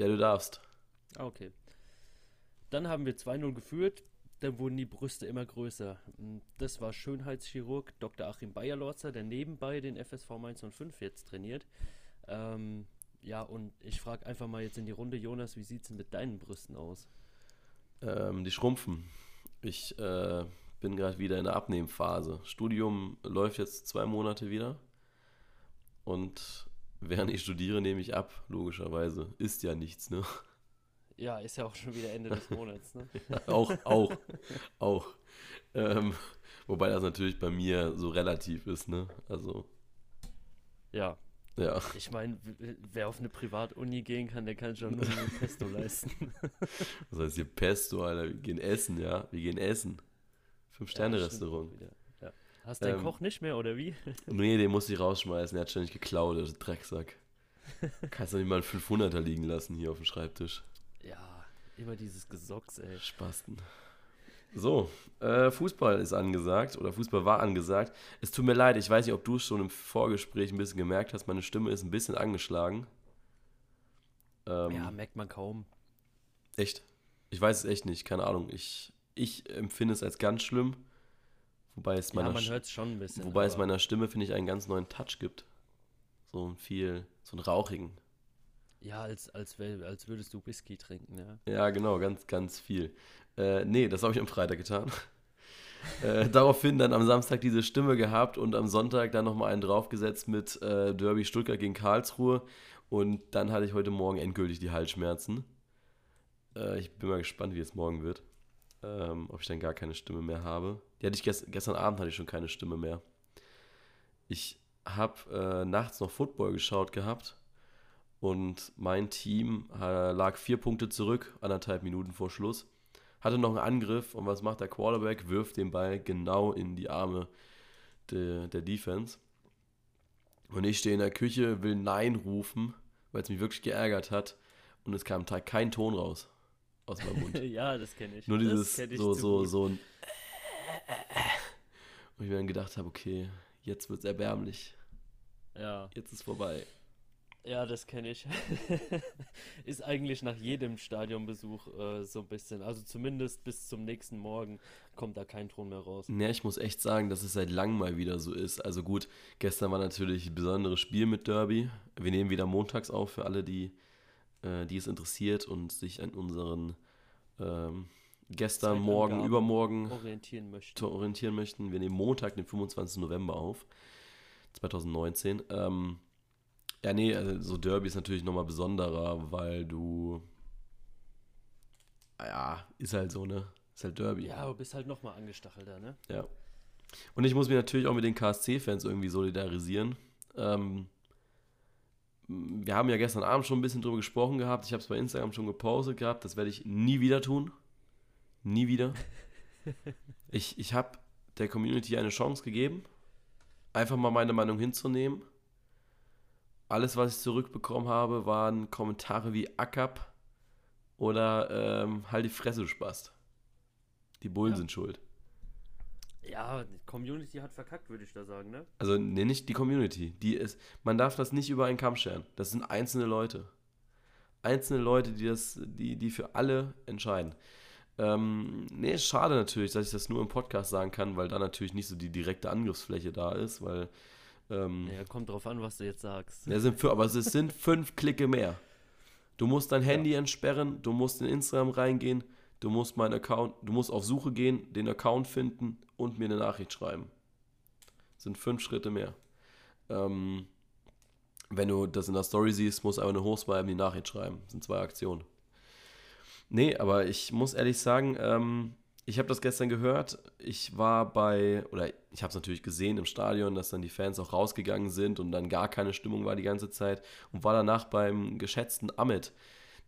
Ja, du darfst. Ah, okay. Dann haben wir 2-0 geführt. Dann wurden die Brüste immer größer. Das war Schönheitschirurg Dr. Achim Bayerlorzer, der nebenbei den FSV Mainz 05 jetzt trainiert. Ähm, ja, und ich frage einfach mal jetzt in die Runde, Jonas, wie sieht es denn mit deinen Brüsten aus? Ähm, die schrumpfen. Ich äh, bin gerade wieder in der Abnehmphase. Studium läuft jetzt zwei Monate wieder. Und während ich studiere, nehme ich ab, logischerweise. Ist ja nichts, ne? Ja, ist ja auch schon wieder Ende des Monats, ne? ja, auch, auch, auch. Ähm, wobei das natürlich bei mir so relativ ist, ne? Also. Ja. Ja. Ich meine, wer auf eine Privatuni gehen kann, der kann schon nur ein Pesto leisten. Was heißt hier Pesto, Alter? Wir gehen essen, ja? Wir gehen essen. Fünf-Sterne-Restaurant. Ja, Hast du ähm, Koch nicht mehr, oder wie? nee, den muss ich rausschmeißen. Er hat ständig geklaut, der Drecksack. Kannst du nicht mal einen 500er liegen lassen hier auf dem Schreibtisch. Ja, immer dieses Gesocks, ey. Spasten. So, äh, Fußball ist angesagt oder Fußball war angesagt. Es tut mir leid, ich weiß nicht, ob du es schon im Vorgespräch ein bisschen gemerkt hast, meine Stimme ist ein bisschen angeschlagen. Ähm, ja, merkt man kaum. Echt? Ich weiß es echt nicht, keine Ahnung. Ich, ich empfinde es als ganz schlimm. Wobei es meiner, ja, bisschen. Wobei es meiner Stimme, finde ich, einen ganz neuen Touch gibt. So ein viel, so einen rauchigen. Ja, als, als, als würdest du Whisky trinken, ja. Ja, genau, ganz, ganz viel. Äh, nee, das habe ich am Freitag getan. äh, daraufhin dann am Samstag diese Stimme gehabt und am Sonntag dann nochmal einen draufgesetzt mit äh, Derby Stuttgart gegen Karlsruhe. Und dann hatte ich heute Morgen endgültig die Halsschmerzen. Äh, ich bin mal gespannt, wie es morgen wird. Ähm, ob ich dann gar keine Stimme mehr habe. Die hatte ich gest gestern Abend hatte ich schon keine Stimme mehr. Ich habe äh, nachts noch Football geschaut gehabt und mein Team äh, lag vier Punkte zurück, anderthalb Minuten vor Schluss. Hatte noch einen Angriff und was macht der Quarterback? Wirft den Ball genau in die Arme de, der Defense. Und ich stehe in der Küche, will Nein rufen, weil es mich wirklich geärgert hat. Und es kam kein Ton raus aus meinem Mund. ja, das kenne ich. Nur dieses ich so, so, so ein. Und ich mir dann gedacht habe, okay, jetzt wird es erbärmlich. Ja. Jetzt ist vorbei. Ja, das kenne ich. ist eigentlich nach jedem Stadionbesuch äh, so ein bisschen. Also zumindest bis zum nächsten Morgen kommt da kein Ton mehr raus. Ja, ich muss echt sagen, dass es seit langem mal wieder so ist. Also gut, gestern war natürlich ein besonderes Spiel mit Derby. Wir nehmen wieder montags auf für alle, die, äh, die es interessiert und sich an unseren ähm, gestern, morgen, übermorgen orientieren möchten. orientieren möchten. Wir nehmen Montag, den 25. November auf, 2019. Ähm, ja, nee, also so Derby ist natürlich nochmal besonderer, weil du. Ja, ist halt so, ne? Ist halt Derby. Ja, du bist halt nochmal angestachelter, ne? Ja. Und ich muss mich natürlich auch mit den KSC-Fans irgendwie solidarisieren. Ähm, wir haben ja gestern Abend schon ein bisschen drüber gesprochen gehabt. Ich habe es bei Instagram schon gepostet gehabt. Das werde ich nie wieder tun. Nie wieder. ich ich habe der Community eine Chance gegeben, einfach mal meine Meinung hinzunehmen alles, was ich zurückbekommen habe, waren Kommentare wie Ackab oder ähm, halt die Fresse, du Spast. Die Bullen ja. sind schuld. Ja, die Community hat verkackt, würde ich da sagen, ne? Also, ne, nicht die Community. Die ist, man darf das nicht über einen Kamm scheren. Das sind einzelne Leute. Einzelne Leute, die das, die, die für alle entscheiden. Ähm, nee, schade natürlich, dass ich das nur im Podcast sagen kann, weil da natürlich nicht so die direkte Angriffsfläche da ist, weil ähm, ja, kommt drauf an, was du jetzt sagst. Ja, sind für, aber es sind fünf Klicke mehr. Du musst dein Handy ja. entsperren, du musst in Instagram reingehen, du musst meinen Account, du musst auf Suche gehen, den Account finden und mir eine Nachricht schreiben. Das sind fünf Schritte mehr. Ähm, wenn du das in der Story siehst, musst du einfach eine hochswipen, die Nachricht schreiben. Das sind zwei Aktionen. Nee, aber ich muss ehrlich sagen, ähm, ich habe das gestern gehört. Ich war bei, oder ich habe es natürlich gesehen im Stadion, dass dann die Fans auch rausgegangen sind und dann gar keine Stimmung war die ganze Zeit und war danach beim geschätzten Amit,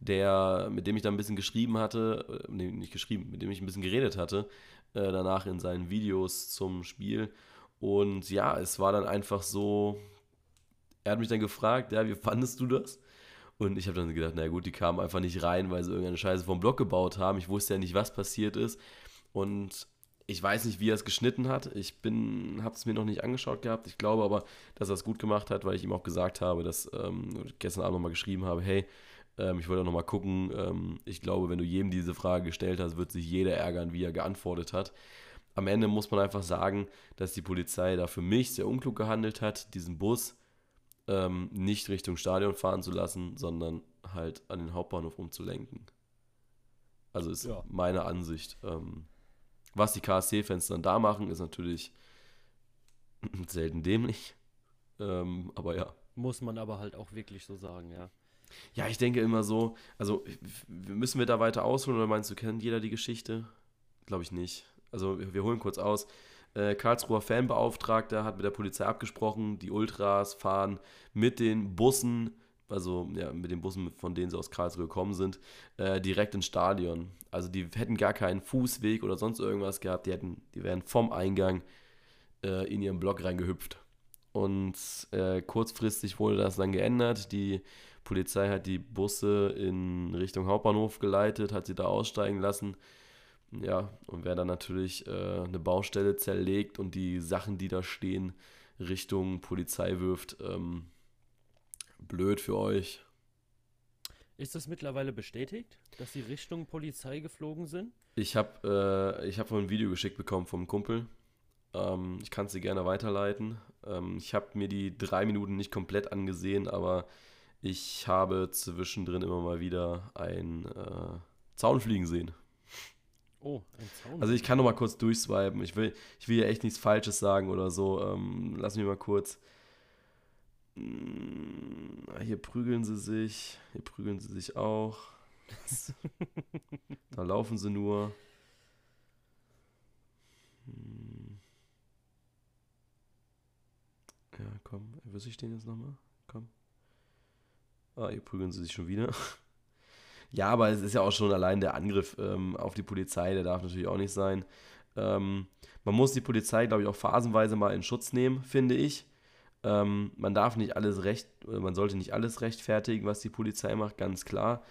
der, mit dem ich dann ein bisschen geschrieben hatte, äh, nee, nicht geschrieben, mit dem ich ein bisschen geredet hatte, äh, danach in seinen Videos zum Spiel. Und ja, es war dann einfach so, er hat mich dann gefragt, ja, wie fandest du das? Und ich habe dann gedacht, na gut, die kamen einfach nicht rein, weil sie irgendeine Scheiße vom Block gebaut haben. Ich wusste ja nicht, was passiert ist. Und ich weiß nicht, wie er es geschnitten hat. Ich bin, habe es mir noch nicht angeschaut gehabt. Ich glaube aber, dass er es gut gemacht hat, weil ich ihm auch gesagt habe, dass ähm, gestern Abend nochmal geschrieben habe, hey, Ähm, ich wollte auch nochmal gucken. Ähm, ich glaube, wenn du jedem diese Frage gestellt hast, wird sich jeder ärgern, wie er geantwortet hat. Am Ende muss man einfach sagen, dass die Polizei da für mich sehr unklug gehandelt hat, diesen Bus ähm, nicht Richtung Stadion fahren zu lassen, sondern halt an den Hauptbahnhof umzulenken. Also ist Ja. meine Ansicht. Ähm, was die KSC-Fans dann da machen, ist natürlich selten dämlich. Ähm, aber ja. Muss man aber halt auch wirklich so sagen, ja. Ja, ich denke immer so, also müssen wir da weiter ausholen oder meinst du, kennt jeder die Geschichte? Glaube ich nicht. Also wir wir holen kurz aus. Äh, Karlsruher Fanbeauftragter hat mit der Polizei abgesprochen, die Ultras fahren mit den Bussen, also ja, mit den Bussen, von denen sie aus Karlsruhe gekommen sind, äh, direkt ins Stadion. Also die hätten gar keinen Fußweg oder sonst irgendwas gehabt, die hätten, die wären vom Eingang äh, in ihren Block reingehüpft. Und äh, kurzfristig wurde das dann geändert. Die Polizei hat die Busse in Richtung Hauptbahnhof geleitet, hat sie da aussteigen lassen. Ja, und wer dann natürlich äh, eine Baustelle zerlegt und die Sachen, die da stehen, Richtung Polizei wirft, ähm, blöd für euch. Ist das mittlerweile bestätigt, dass sie Richtung Polizei geflogen sind? Ich habe äh, ich hab ein Video geschickt bekommen vom Kumpel. Ähm, ich kann es dir gerne weiterleiten. Ähm, ich habe mir die drei Minuten nicht komplett angesehen, aber ich habe zwischendrin immer mal wieder ein äh, Zaun fliegen sehen. Oh, ein Zaun. Also ich kann noch mal kurz durchswipen. Ich will, ich will ja echt nichts Falsches sagen oder so. Ähm, lass mich mal kurz. Mm, Hier prügeln sie sich. Hier prügeln sie sich auch. Da laufen sie nur. Hm. Ja, komm. Erwische ich den jetzt nochmal? Ah, hier prügeln sie sich schon wieder. Ja, aber es ist ja auch schon allein der Angriff ähm, auf die Polizei, der darf natürlich auch nicht sein. Ähm, man muss die Polizei, glaube ich, auch phasenweise mal in Schutz nehmen, finde ich. Ähm, man darf nicht alles recht, man sollte nicht alles rechtfertigen, was die Polizei macht, ganz klar.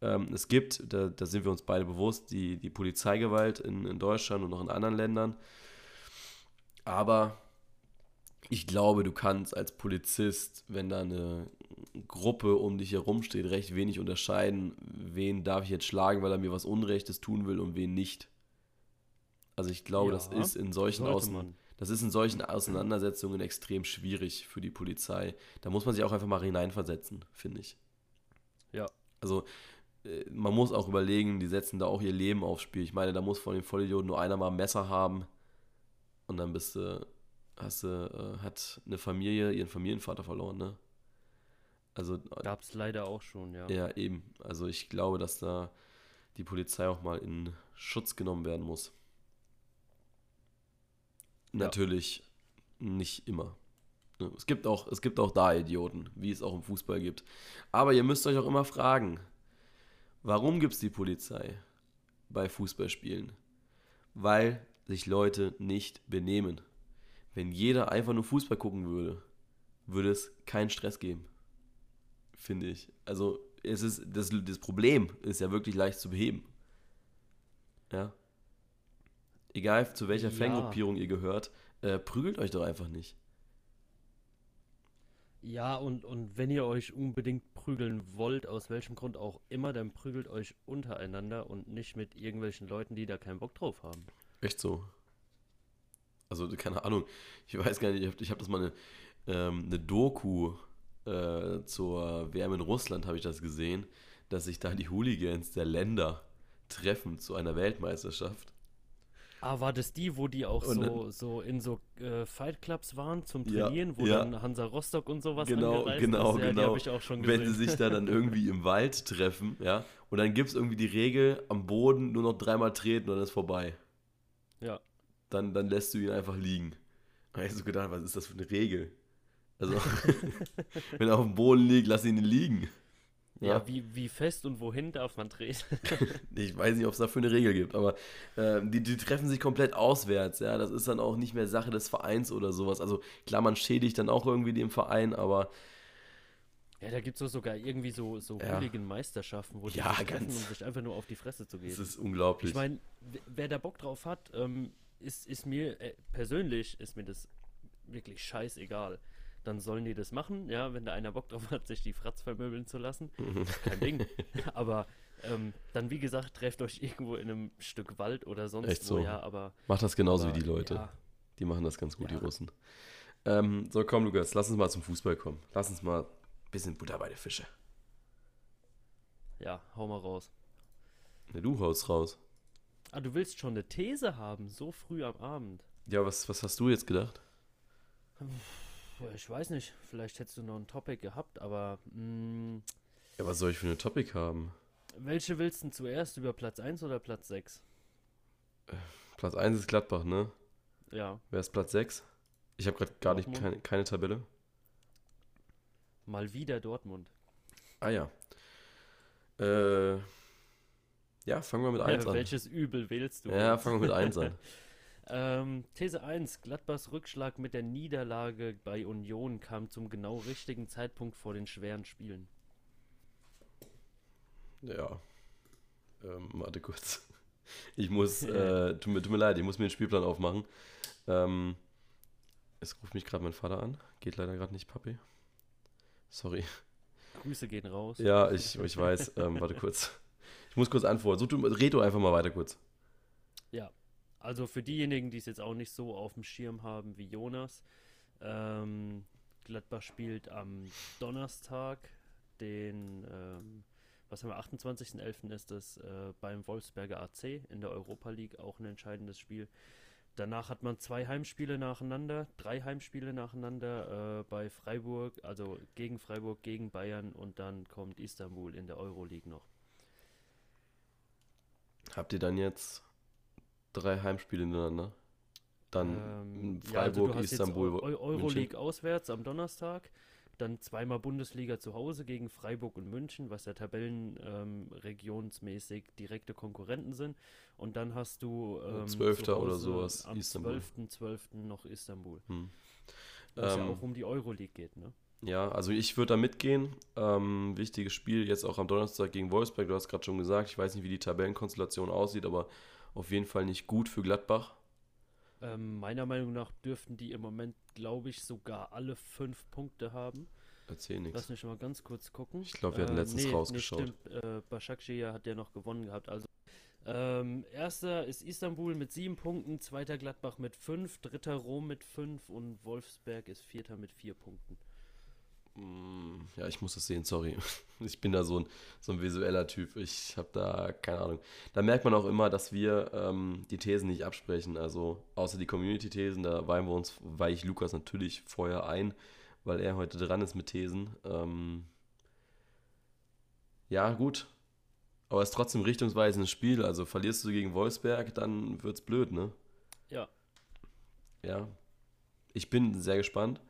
Ähm, es gibt, da, da sind wir uns beide bewusst, die, die Polizeigewalt in, in Deutschland und auch in anderen Ländern. Aber ich glaube, du kannst als Polizist, wenn da eine Gruppe um dich herum steht, recht wenig unterscheiden, wen darf ich jetzt schlagen, weil er mir was Unrechtes tun will und wen nicht. Also ich glaube, Ja, das ist in solchen Außen das ist in solchen Auseinandersetzungen extrem schwierig für die Polizei. Da muss man sich auch einfach mal hineinversetzen, finde ich. Ja. Also äh, man muss auch überlegen, die setzen da auch ihr Leben aufs Spiel. Ich meine, da muss von den Vollidioten nur einer mal ein Messer haben und dann bist du, hast du, äh, hat eine Familie ihren Familienvater verloren, ne? Also Gab es leider auch schon, ja. ja, eben. Also ich glaube, dass da die Polizei auch mal in Schutz genommen werden muss. Ja. Natürlich nicht immer. Ne, Es gibt, auch, es gibt auch da Idioten, wie es auch im Fußball gibt. Aber ihr müsst euch auch immer fragen, warum gibt es die Polizei bei Fußballspielen? Weil sich Leute nicht benehmen. Wenn jeder einfach nur Fußball gucken würde, würde es keinen Stress geben finde ich. Also es ist das, das Problem ist ja wirklich leicht zu beheben. Ja. Egal zu welcher Ja. Fangruppierung ihr gehört, äh, prügelt euch doch einfach nicht. Ja, und, und wenn ihr euch unbedingt prügeln wollt, aus welchem Grund auch immer, dann prügelt euch untereinander und nicht mit irgendwelchen Leuten, die da keinen Bock drauf haben. Echt so. Also keine Ahnung. Ich weiß gar nicht. Ich habe hab das mal eine, ähm, eine Doku äh, zur WM in Russland habe ich das gesehen, dass sich da die Hooligans der Länder treffen zu einer Weltmeisterschaft. Ah, war das die, wo die auch Und so, so in so äh, Fight Clubs waren zum Ja, Trainieren, wo ja. dann Hansa Rostock und sowas Genau, angereist genau, ist? Ja, genau. habe schon wenn sie sich da dann irgendwie im Wald treffen, ja, und dann gibt es irgendwie die Regel, am Boden nur noch dreimal treten und dann ist vorbei. Ja. Dann, dann lässt du ihn einfach liegen. Da hab ich so gedacht, was ist das für eine Regel? Also, wenn er auf dem Boden liegt, lass ihn liegen. Ja, wie, wie fest und wohin darf man treten? Ich weiß nicht, ob es dafür eine Regel gibt, aber ähm, die, die treffen sich komplett auswärts, ja. Das ist dann auch nicht mehr Sache des Vereins oder sowas. Also klar, man schädigt dann auch irgendwie den Verein, aber Ja, da gibt es sogar irgendwie so, so Ja. Hooligan-Meisterschaften, wo die Ja, sich treffen, um sich einfach nur auf die Fresse zu geben. es ist unglaublich. Ich meine, wer da Bock drauf hat, ähm, ist, ist mir äh, persönlich ist mir das wirklich scheißegal. Dann sollen die das machen. Ja, wenn da einer Bock drauf hat, sich die Fratz vermöbeln zu lassen, kein Ding. Aber ähm, dann, wie gesagt, trefft euch irgendwo in einem Stück Wald oder sonst Echt wo, so. ja, aber. Macht das genauso aber, wie die Leute. Ja, Die machen das ganz gut, Ja. die Russen. Ähm, so, komm, Lukas, lass uns mal zum Fußball kommen. Lass uns mal ein bisschen Butter bei der Fische. ja, hau mal raus. Ne, du haust raus. Ah, du willst schon eine These haben, so früh am Abend. Ja, was, was hast du jetzt gedacht? Ich weiß nicht, vielleicht hättest du noch ein Topic gehabt, aber mh, Ja, was soll ich für eine Topic haben? welche willst du denn zuerst, über Platz 1 oder Platz 6? Platz 1 ist Gladbach, ne? Ja, Wer ist Platz 6? Ich habe gerade gar nicht keine, keine Tabelle. mal wieder Dortmund. Ah ja. Äh, ja, fangen wir mit 1 Ja, an. welches Übel wählst du? Ja, fangen wir mit 1 an. Ähm, These 1. Gladbachs Rückschlag mit der Niederlage bei Union kam zum genau richtigen Zeitpunkt vor den schweren Spielen. Ja. Ähm, warte kurz. Ich muss, äh, tut, mir, tut mir leid, ich muss mir den Spielplan aufmachen. Ähm, es ruft mich gerade mein Vater an. Geht leider gerade nicht, Papi. Sorry. Grüße gehen raus. Ja, ich, ich weiß. Ähm, warte kurz. Ich muss kurz antworten. So, du, red du einfach mal weiter kurz. Ja, also für diejenigen, die es jetzt auch nicht so auf dem Schirm haben wie Jonas, ähm, Gladbach spielt am Donnerstag, den, ähm, was haben wir, 28.11. ist es äh, beim Wolfsberger AC in der Europa League, auch ein entscheidendes Spiel. Danach hat man zwei Heimspiele nacheinander, drei Heimspiele nacheinander äh, bei Freiburg, also gegen Freiburg, gegen Bayern und dann kommt Istanbul in der Euroleague noch. Habt ihr dann jetzt drei Heimspiele hintereinander? Dann Ähm, Freiburg, ja, also Istanbul, jetzt Eu München. Euroleague auswärts am Donnerstag, dann zweimal Bundesliga zu Hause gegen Freiburg und München, was ja Tabellenregionsmäßig direkte Konkurrenten sind. Und dann hast du ähm, Zwölfter zu oder Hause sowas, am Istanbul. 12.12. noch Istanbul. Hm. Wo es ja Ähm, auch um die Euroleague geht, ne? Ja, also ich würde da mitgehen. Ähm, wichtiges Spiel jetzt auch am Donnerstag gegen Wolfsberg. Du hast gerade schon gesagt, ich weiß nicht, wie die Tabellenkonstellation aussieht, aber auf jeden Fall nicht gut für Gladbach. Ähm, meiner Meinung nach dürften die im Moment, glaube ich, sogar alle fünf Punkte haben. Erzähl nichts. Lass mich mal ganz kurz gucken. Ich glaube, wir hatten letztens nee, rausgeschaut. Nee, stimmt. Äh, hat ja noch gewonnen gehabt. Also ähm, erster ist Istanbul mit sieben Punkten, zweiter Gladbach mit fünf, dritter Rom mit fünf und Wolfsberg ist vierter mit vier Punkten. Mm, Ja, ich muss das sehen, sorry. Ich bin da so ein, so ein visueller Typ. Ich habe da keine Ahnung. Da merkt man auch immer, dass wir ähm, die Thesen nicht absprechen. Also außer die Community-Thesen, da weihen wir uns, weihe ich Lukas natürlich vorher ein, weil er heute dran ist mit Thesen. Ähm, ja, gut. Aber es ist trotzdem richtungsweisendes Spiel. Also verlierst du gegen Wolfsberg, dann wird's blöd, ne? Ja, Ja. Ich bin sehr gespannt.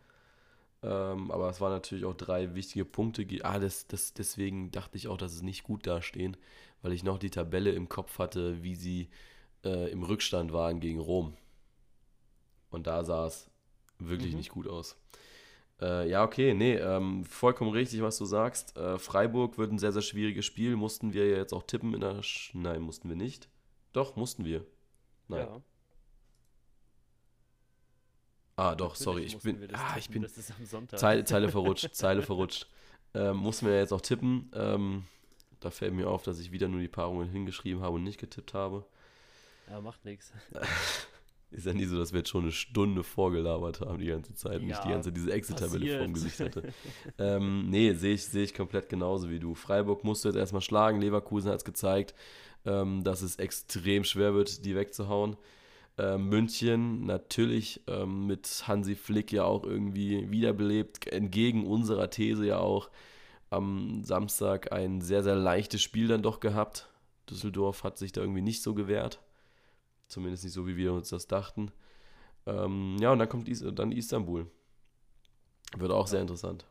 Ähm, aber es waren natürlich auch drei wichtige Punkte. Ah, das, das, deswegen dachte ich auch, dass es nicht gut dastehen, weil ich noch die Tabelle im Kopf hatte, wie sie äh, im Rückstand waren gegen Rom. Und da sah es wirklich Mhm. nicht gut aus. Äh, ja, okay, nee, ähm, vollkommen richtig, was du sagst. Äh, Freiburg wird ein sehr, sehr schwieriges Spiel. Mussten wir ja jetzt auch tippen in der. Sch Nein, mussten wir nicht. Doch, mussten wir. Nein. ja. Ah, doch, Natürlich sorry, ich bin. Ah, ich tippen, bin. Das ist am Sonntag. Zeile, Zeile verrutscht, Zeile verrutscht. Ähm, mussten wir jetzt auch tippen. Ähm, da fällt mir auf, dass ich wieder nur die Paarungen hingeschrieben habe und nicht getippt habe. Ja, macht nichts. Ist ja nie so, dass wir jetzt schon eine Stunde vorgelabert haben die ganze Zeit und ich die ganze diese Excel-Tabelle vor dem. Gesicht hatte. ähm, nee, sehe ich, sehe ich komplett genauso wie du. Freiburg musst du jetzt erstmal schlagen. Leverkusen hat es gezeigt, ähm, dass es extrem schwer wird, die wegzuhauen. Ähm, München natürlich ähm, mit Hansi Flick ja auch irgendwie wiederbelebt, entgegen unserer These ja auch am Samstag ein sehr, sehr leichtes Spiel dann doch gehabt. Düsseldorf hat sich da irgendwie nicht so gewehrt. Zumindest nicht so, wie wir uns das dachten. Ähm, ja, und dann kommt Is dann Istanbul. Wird auch sehr interessant.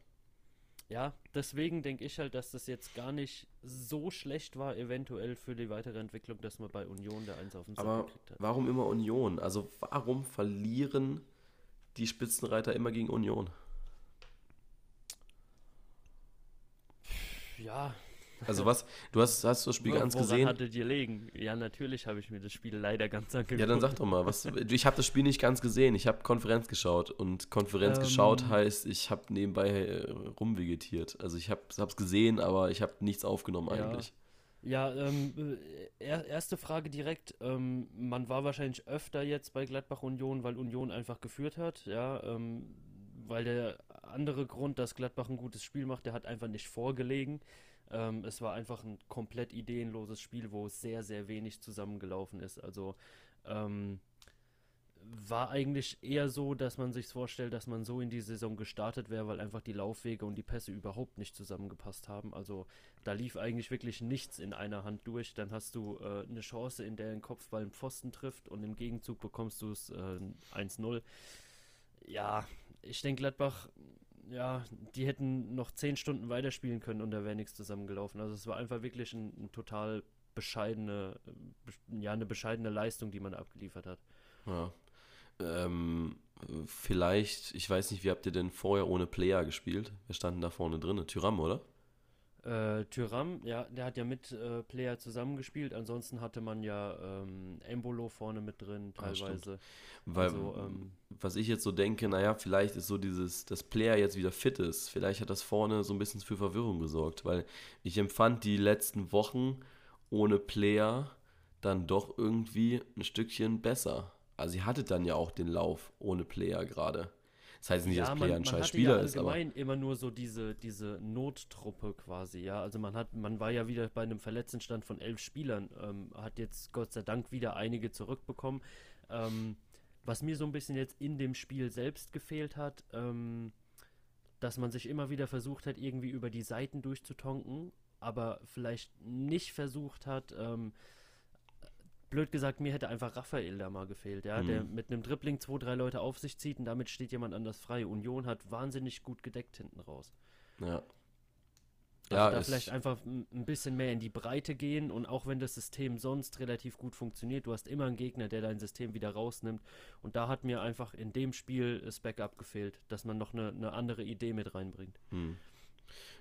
Ja, deswegen denke ich halt, dass das jetzt gar nicht so schlecht war, eventuell für die weitere Entwicklung, dass man bei Union der Eins auf den Sack Aber gekriegt hat. warum immer Union? Also warum verlieren die Spitzenreiter immer gegen Union? Ja, Also was, du hast, hast du das Spiel ganz Woran gesehen? hattet ihr legen? Ja, natürlich habe ich mir das Spiel leider ganz angeguckt. Ja, dann sag doch mal, was, ich habe das Spiel nicht ganz gesehen. Ich habe Konferenz geschaut und Konferenz Ähm. geschaut heißt, ich habe nebenbei äh, rumvegetiert. Also ich habe es gesehen, aber ich habe nichts aufgenommen Ja. eigentlich. Ja, ähm, äh, er, erste Frage direkt. Ähm, man war wahrscheinlich öfter jetzt bei Gladbach Union, weil Union einfach geführt hat, ja. Ähm, weil der andere Grund, dass Gladbach ein gutes Spiel macht, der hat einfach nicht vorgelegen. Ähm, es war einfach ein komplett ideenloses Spiel, wo sehr, sehr wenig zusammengelaufen ist. Also ähm, war eigentlich eher so, dass man sich vorstellt, dass man so in die Saison gestartet wäre, weil einfach die Laufwege und die Pässe überhaupt nicht zusammengepasst haben. Also da lief eigentlich wirklich nichts in einer Hand durch. Dann hast du äh, eine Chance, in der ein Kopfball einen Pfosten trifft und im Gegenzug bekommst du es äh, 1-0. Ja, ich denke, Gladbach, ja, die hätten noch zehn Stunden weiterspielen können und da wäre nichts zusammengelaufen. Also es war einfach wirklich ein, ein total bescheidene, äh, ja, eine bescheidene Leistung, die man abgeliefert hat. Ja. Ähm, vielleicht, ich weiß nicht, wie habt ihr denn vorher ohne Player gespielt? Wer standen da vorne drin? Tyram, oder? Äh, Tyram, ja, der hat ja mit äh, Player zusammengespielt. Ansonsten hatte man ja ähm, Embolo vorne mit drin, Ah, teilweise. Weil, also, ähm, was ich jetzt so denke, naja, vielleicht ist so dieses, dass Player jetzt wieder fit ist. Vielleicht hat das vorne so ein bisschen für Verwirrung gesorgt, weil ich empfand die letzten Wochen ohne Player dann doch irgendwie ein Stückchen besser. Also sie hatte dann ja auch den Lauf ohne Player gerade. Das heißt nicht, dass Player ein scheiß Spieler ja ist, aber allgemein immer nur so diese, diese Nottruppe quasi, ja. Also man hat, man war ja wieder bei einem Verletztenstand von elf Spielern, ähm, hat jetzt Gott sei Dank wieder einige zurückbekommen. Ähm, was mir so ein bisschen jetzt in dem Spiel selbst gefehlt hat, ähm, dass man sich immer wieder versucht hat, irgendwie über die Seiten durchzutonken, aber vielleicht nicht versucht hat, ähm, blöd gesagt, mir hätte einfach Raphael da mal gefehlt, ja, der Mhm. mit einem Dribbling zwei, drei Leute auf sich zieht und damit steht jemand anders frei. Union hat wahnsinnig gut gedeckt hinten raus. ja. Also Ja, da vielleicht einfach ein bisschen mehr in die Breite gehen und auch wenn das System sonst relativ gut funktioniert, du hast immer einen Gegner, der dein System wieder rausnimmt und da hat mir einfach in dem Spiel das Backup gefehlt, dass man noch eine, eine andere Idee mit reinbringt. Hm.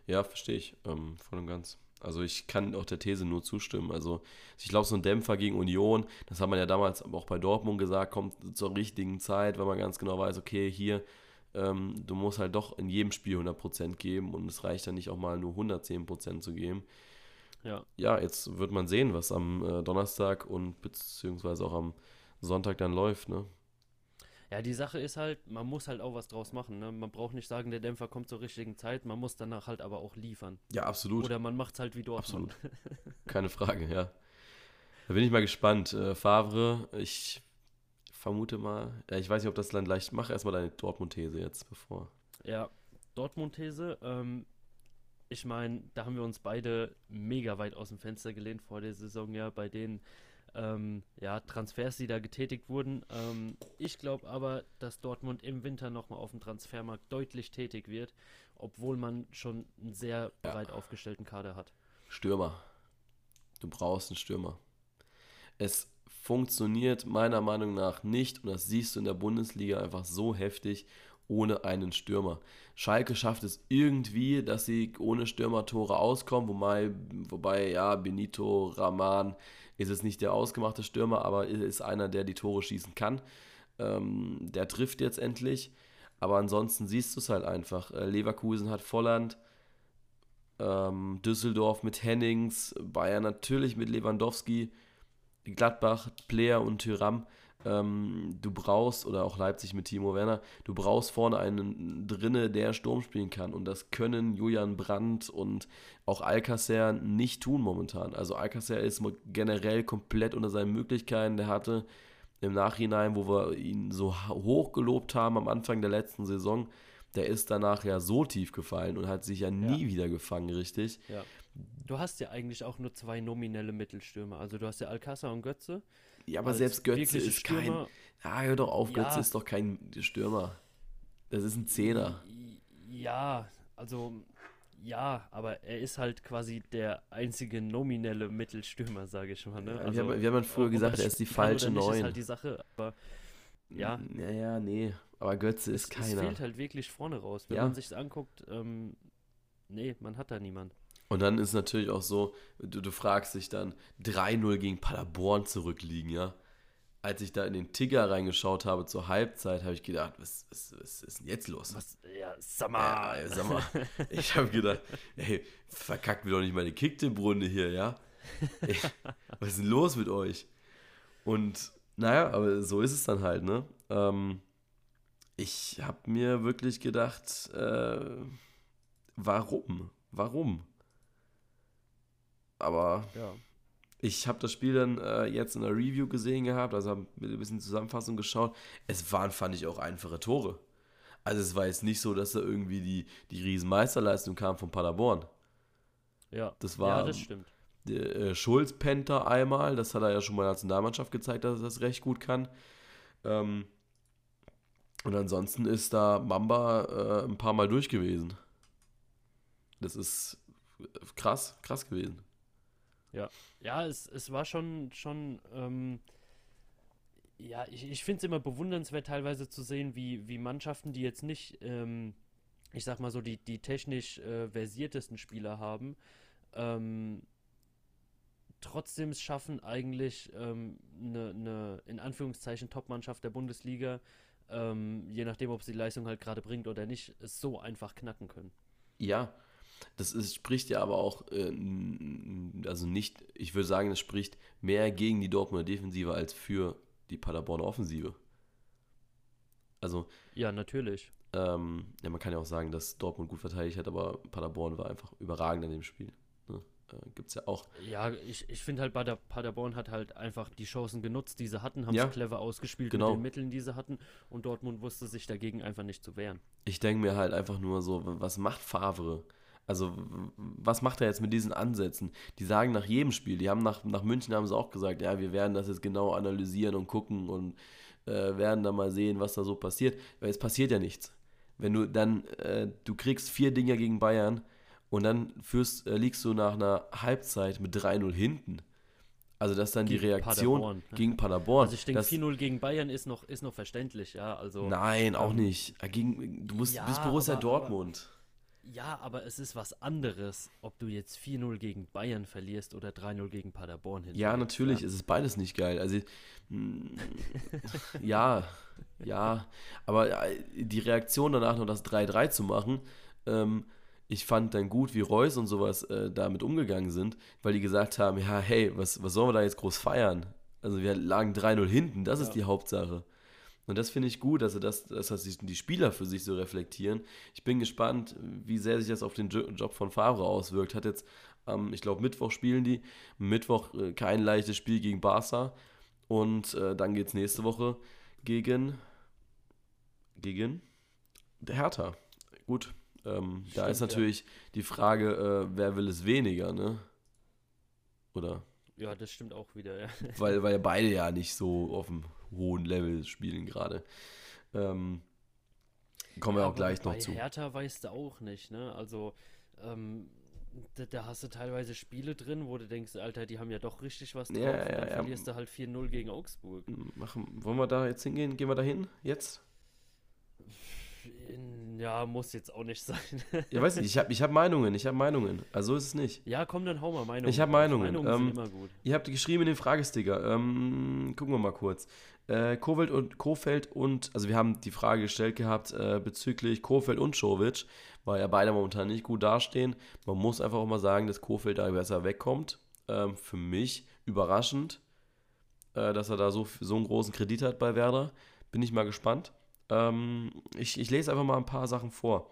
Ja, verstehe ich, ähm, voll und ganz. Also ich kann auch der These nur zustimmen. Also ich glaube, so ein Dämpfer gegen Union, das hat man ja damals auch bei Dortmund gesagt, kommt zur richtigen Zeit, weil man ganz genau weiß, okay, hier, ähm, du musst halt doch in jedem Spiel 100% geben und es reicht dann nicht auch mal nur 110% zu geben. Ja. Ja, jetzt wird man sehen, was am äh, Donnerstag und beziehungsweise auch am Sonntag dann läuft, ne? Ja, die Sache ist halt, man muss halt auch was draus machen. Ne? Man braucht nicht sagen, der Dämpfer kommt zur richtigen Zeit, man muss danach halt aber auch liefern. Ja, absolut. Oder man macht es halt wie Dortmund. Keine Frage, ja. Da bin ich mal gespannt. Äh, Favre, ich vermute mal, ja, ich weiß nicht, ob das Land leicht macht. Erstmal deine Dortmund-These jetzt, bevor. Ja, Dortmund-These. Ähm, ich meine, da haben wir uns beide mega weit aus dem Fenster gelehnt vor der Saison, ja, bei den ähm, ja, Transfers, die da getätigt wurden. Ähm, ich glaube aber, dass Dortmund im Winter nochmal auf dem Transfermarkt deutlich tätig wird, obwohl man schon einen sehr Ja. breit aufgestellten Kader hat. Stürmer. Du brauchst einen Stürmer. Es funktioniert meiner Meinung nach nicht, und das siehst du in der Bundesliga einfach so heftig, ohne einen Stürmer. Schalke schafft es irgendwie, dass sie ohne Stürmertore auskommen, wobei, wobei ja, Benito, Rahman ist es nicht der ausgemachte Stürmer, aber ist einer, der die Tore schießen kann. Ähm, der trifft jetzt endlich. Aber ansonsten siehst du es halt einfach. Äh, Leverkusen hat Volland, ähm, Düsseldorf mit Hennings, Bayern natürlich mit Lewandowski, Gladbach, Player und Tyram. Ähm, du brauchst, oder auch Leipzig mit Timo Werner, du brauchst vorne einen drinne, der Sturm spielen kann. Und das können Julian Brandt und auch Alcacer nicht tun momentan. Also Alcacer ist generell komplett unter seinen Möglichkeiten. Der hatte im Nachhinein, wo wir ihn so hoch gelobt haben am Anfang der letzten Saison, der ist danach ja so tief gefallen und hat sich ja nie wieder gefangen, richtig. Ja. Du hast ja eigentlich auch nur zwei nominelle Mittelstürmer. Also du hast ja Alcázar und Götze. Ja, aber selbst Götze ist kein. Stürmer. Ja, hör doch auf, Ja. Götze ist doch kein Stürmer. Das ist ein Zehner. Ja, also ja, aber er ist halt quasi der einzige nominelle Mittelstürmer, sage ich mal. Ne? Ja, wir Also, haben- wir haben ja früher gesagt, das er ist die falsche Neun. Ist halt die Sache, aber ja. Ja, ja, nee. Aber Götze ist es, es keiner. fehlt halt wirklich vorne raus. Wenn Ja. man sich anguckt, ähm, nee, man hat da niemand. Und dann ist natürlich auch so, du, du fragst dich dann, 3-0 gegen Paderborn zurückliegen, ja. Als ich da in den Ticker reingeschaut habe zur Halbzeit, habe ich gedacht, was, was, was ist denn jetzt los? Was, ja, sag mal. Ja, sag mal. Ich habe gedacht, ey, verkackt mir doch nicht meine Kicktipp-Runde hier, ja? Ey, was ist denn los mit euch? Und naja, aber so ist es dann halt, ne? Ähm, ich habe mir wirklich gedacht, äh, warum? Warum? Aber Ja. ich habe das Spiel dann äh, jetzt in der Review gesehen gehabt, also habe ein bisschen Zusammenfassung geschaut. Es waren, fand ich, auch einfache Tore. Also es war jetzt nicht so, dass da irgendwie die, die Riesenmeisterleistung kam von Paderborn. Ja. Das war- Ja, das stimmt. Der, äh, Schulz Penta einmal, das hat er ja schon mal in der Nationalmannschaft gezeigt, dass er das recht gut kann. Ähm, und ansonsten ist da Mamba äh, ein paar Mal durch gewesen. Das ist krass, krass gewesen. Ja, es, es war schon, schon, ähm, ja, ich, ich finde es immer bewundernswert, teilweise zu sehen, wie, wie Mannschaften, die jetzt nicht, ähm, ich sag mal so, die, die technisch äh, versiertesten Spieler haben, ähm, trotzdem es schaffen, eigentlich eine, ne, ne, in Anführungszeichen Top-Mannschaft der Bundesliga, ähm, je nachdem, ob sie die Leistung halt gerade bringt oder nicht, so einfach knacken können. Ja, das ist, spricht ja aber auch, äh, also nicht, ich würde sagen, es spricht mehr gegen die Dortmunder Defensive als für die Paderborner Offensive. Also, Ja, natürlich. ähm, ja, man kann ja auch sagen, dass Dortmund gut verteidigt hat, aber Paderborn war einfach überragend in dem Spiel. Ne? Äh, Gibt es ja auch. Ja, ich, ich finde halt, Pader, Paderborn hat halt einfach die Chancen genutzt, die sie hatten, haben Ja, sie clever ausgespielt genau. mit den Mitteln, die sie hatten und Dortmund wusste sich dagegen einfach nicht zu wehren. Ich denke mir halt einfach nur so, was macht Favre? Also, was macht er jetzt mit diesen Ansätzen? Die sagen nach jedem Spiel, die haben nach, nach München haben sie auch gesagt, ja, wir werden das jetzt genau analysieren und gucken und äh, werden dann mal sehen, was da so passiert. Weil es passiert ja nichts. Wenn du dann, äh, du kriegst vier Dinger gegen Bayern und dann führst, äh, liegst du nach einer Halbzeit mit 3-0 hinten. Also, dass dann die Gegen Reaktion Paderborn, ne? gegen Paderborn. Also ich denke, dass- 4-0 gegen Bayern ist noch, ist noch verständlich, ja. Also Nein, auch ähm, nicht. Äh, Gegen, du musst ja, bis Borussia aber- Dortmund. Ja, aber es ist was anderes, ob du jetzt 4-0 gegen Bayern verlierst oder 3-0 gegen Paderborn hin. Ja, natürlich, es ist beides nicht geil. Also, mh, ja, ja, aber äh, die Reaktion danach noch das 3-3 zu machen, ähm, ich fand dann gut, wie Reus und sowas äh, damit umgegangen sind, weil die gesagt haben, ja, hey, was, was sollen wir da jetzt groß feiern? Also wir lagen 3-0 hinten, das ist Ja. die Hauptsache. Und das finde ich gut, dass, das, dass das sich die Spieler für sich so reflektieren. Ich bin gespannt, wie sehr sich das auf den Jo- Job von Favre auswirkt. Hat jetzt, ähm, ich glaube, Mittwoch spielen die. Mittwoch äh, kein leichtes Spiel gegen Barca. Und äh, dann geht es nächste Woche gegen, gegen der Hertha. Gut, ähm, da ist ja. natürlich die Frage, äh, wer will es weniger, ne? Oder? Ja, das stimmt auch wieder, ja. weil, weil beide ja nicht so auf einem hohen Level spielen gerade. Ähm, kommen wir Ja, auch gleich noch zu. Hertha weißt du auch nicht, ne? Also, ähm, da, da hast du teilweise Spiele drin, wo du denkst, Alter, die haben ja doch richtig was drauf. Ja, und ja, dann ja. verlierst du halt 4-0 gegen Augsburg. Machen, wollen wir da jetzt hingehen? Gehen wir da hin? Jetzt? Ja, muss jetzt auch nicht sein. Ja, weiß nicht, ich habe ich hab Meinungen, ich habe Meinungen. Also so ist es nicht. ja, komm, dann hau mal Meinungen. Ich hab raus. Meinungen, Meinungen ähm, sind immer gut. Ihr habt geschrieben in den Fragesticker. Ähm, gucken wir mal kurz. Äh, Kofeld und Kofeld und, also wir haben die Frage gestellt gehabt äh, bezüglich Kofeld und Jovic, weil ja beide momentan nicht gut dastehen. Man muss einfach auch mal sagen, dass Kofeld da besser wegkommt. Ähm, für mich überraschend, äh, dass er da so, so einen großen Kredit hat bei Werder. Bin ich mal gespannt. Ähm, ich, ich lese einfach mal ein paar Sachen vor.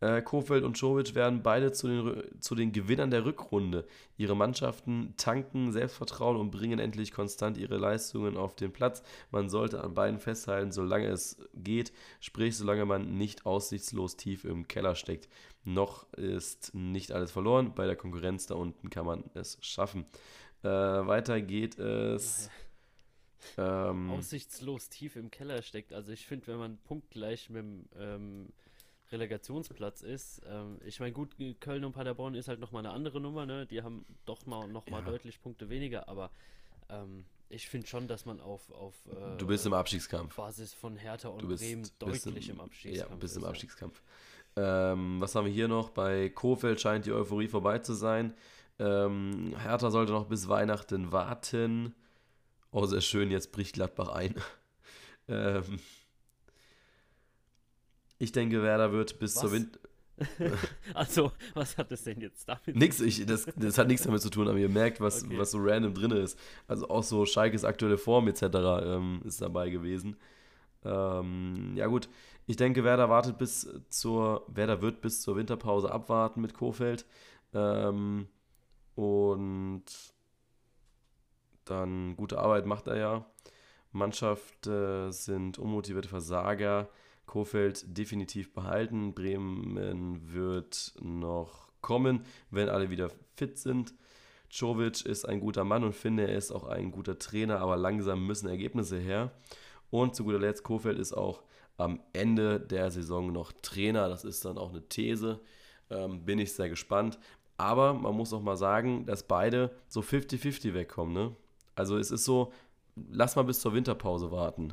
Äh, Kofeld und Jovic werden beide zu den, zu den Gewinnern der Rückrunde. Ihre Mannschaften tanken Selbstvertrauen und bringen endlich konstant ihre Leistungen auf den Platz. Man sollte an beiden festhalten, solange es geht, sprich solange man nicht aussichtslos tief im Keller steckt. Noch ist nicht alles verloren, bei der Konkurrenz da unten kann man es schaffen. Äh, weiter geht es. Ähm, Aussichtslos tief im Keller steckt. Also ich finde, wenn man punktgleich mit dem ähm, Relegationsplatz ist, ähm, ich meine, gut, Köln und Paderborn ist halt nochmal eine andere Nummer, ne? Die haben doch mal nochmal Ja. deutlich Punkte weniger, aber ähm, ich finde schon, dass man auf, auf äh, du bist im Abstiegskampf. Basis von Hertha und Du bist, Bremen deutlich im, im Abstiegskampf Ja, bist im. Abstiegskampf. Ähm, was haben wir hier noch? Bei Kofeld scheint die Euphorie vorbei zu sein. Ähm, Hertha sollte noch bis Weihnachten warten. Oh, sehr schön, jetzt bricht Gladbach ein. ähm, ich denke, Werder wird bis Was? zur Winter. also, was hat das denn jetzt damit? Nix, ich, das, das hat nichts damit zu tun, aber ihr merkt, was, Okay. was so random drin ist. Also auch so Schalkes aktuelle Form etc. Ähm, ist dabei gewesen. Ähm, ja gut, ich denke, Werder wartet bis zur, Werder wird bis zur Winterpause abwarten mit Kofeld. Ähm, und dann gute Arbeit macht er ja. Mannschaft äh, sind unmotivierte Versager. Kofeld definitiv behalten. Bremen wird noch kommen, wenn alle wieder fit sind. Czovic ist ein guter Mann und finde, er ist auch ein guter Trainer, aber langsam müssen Ergebnisse her. Und zu guter Letzt, Kofeld ist auch am Ende der Saison noch Trainer. Das ist dann auch eine These. Ähm, bin ich sehr gespannt. Aber man muss auch mal sagen, dass beide so 50-50 wegkommen. Ne? Also es ist so, lass mal bis zur Winterpause warten.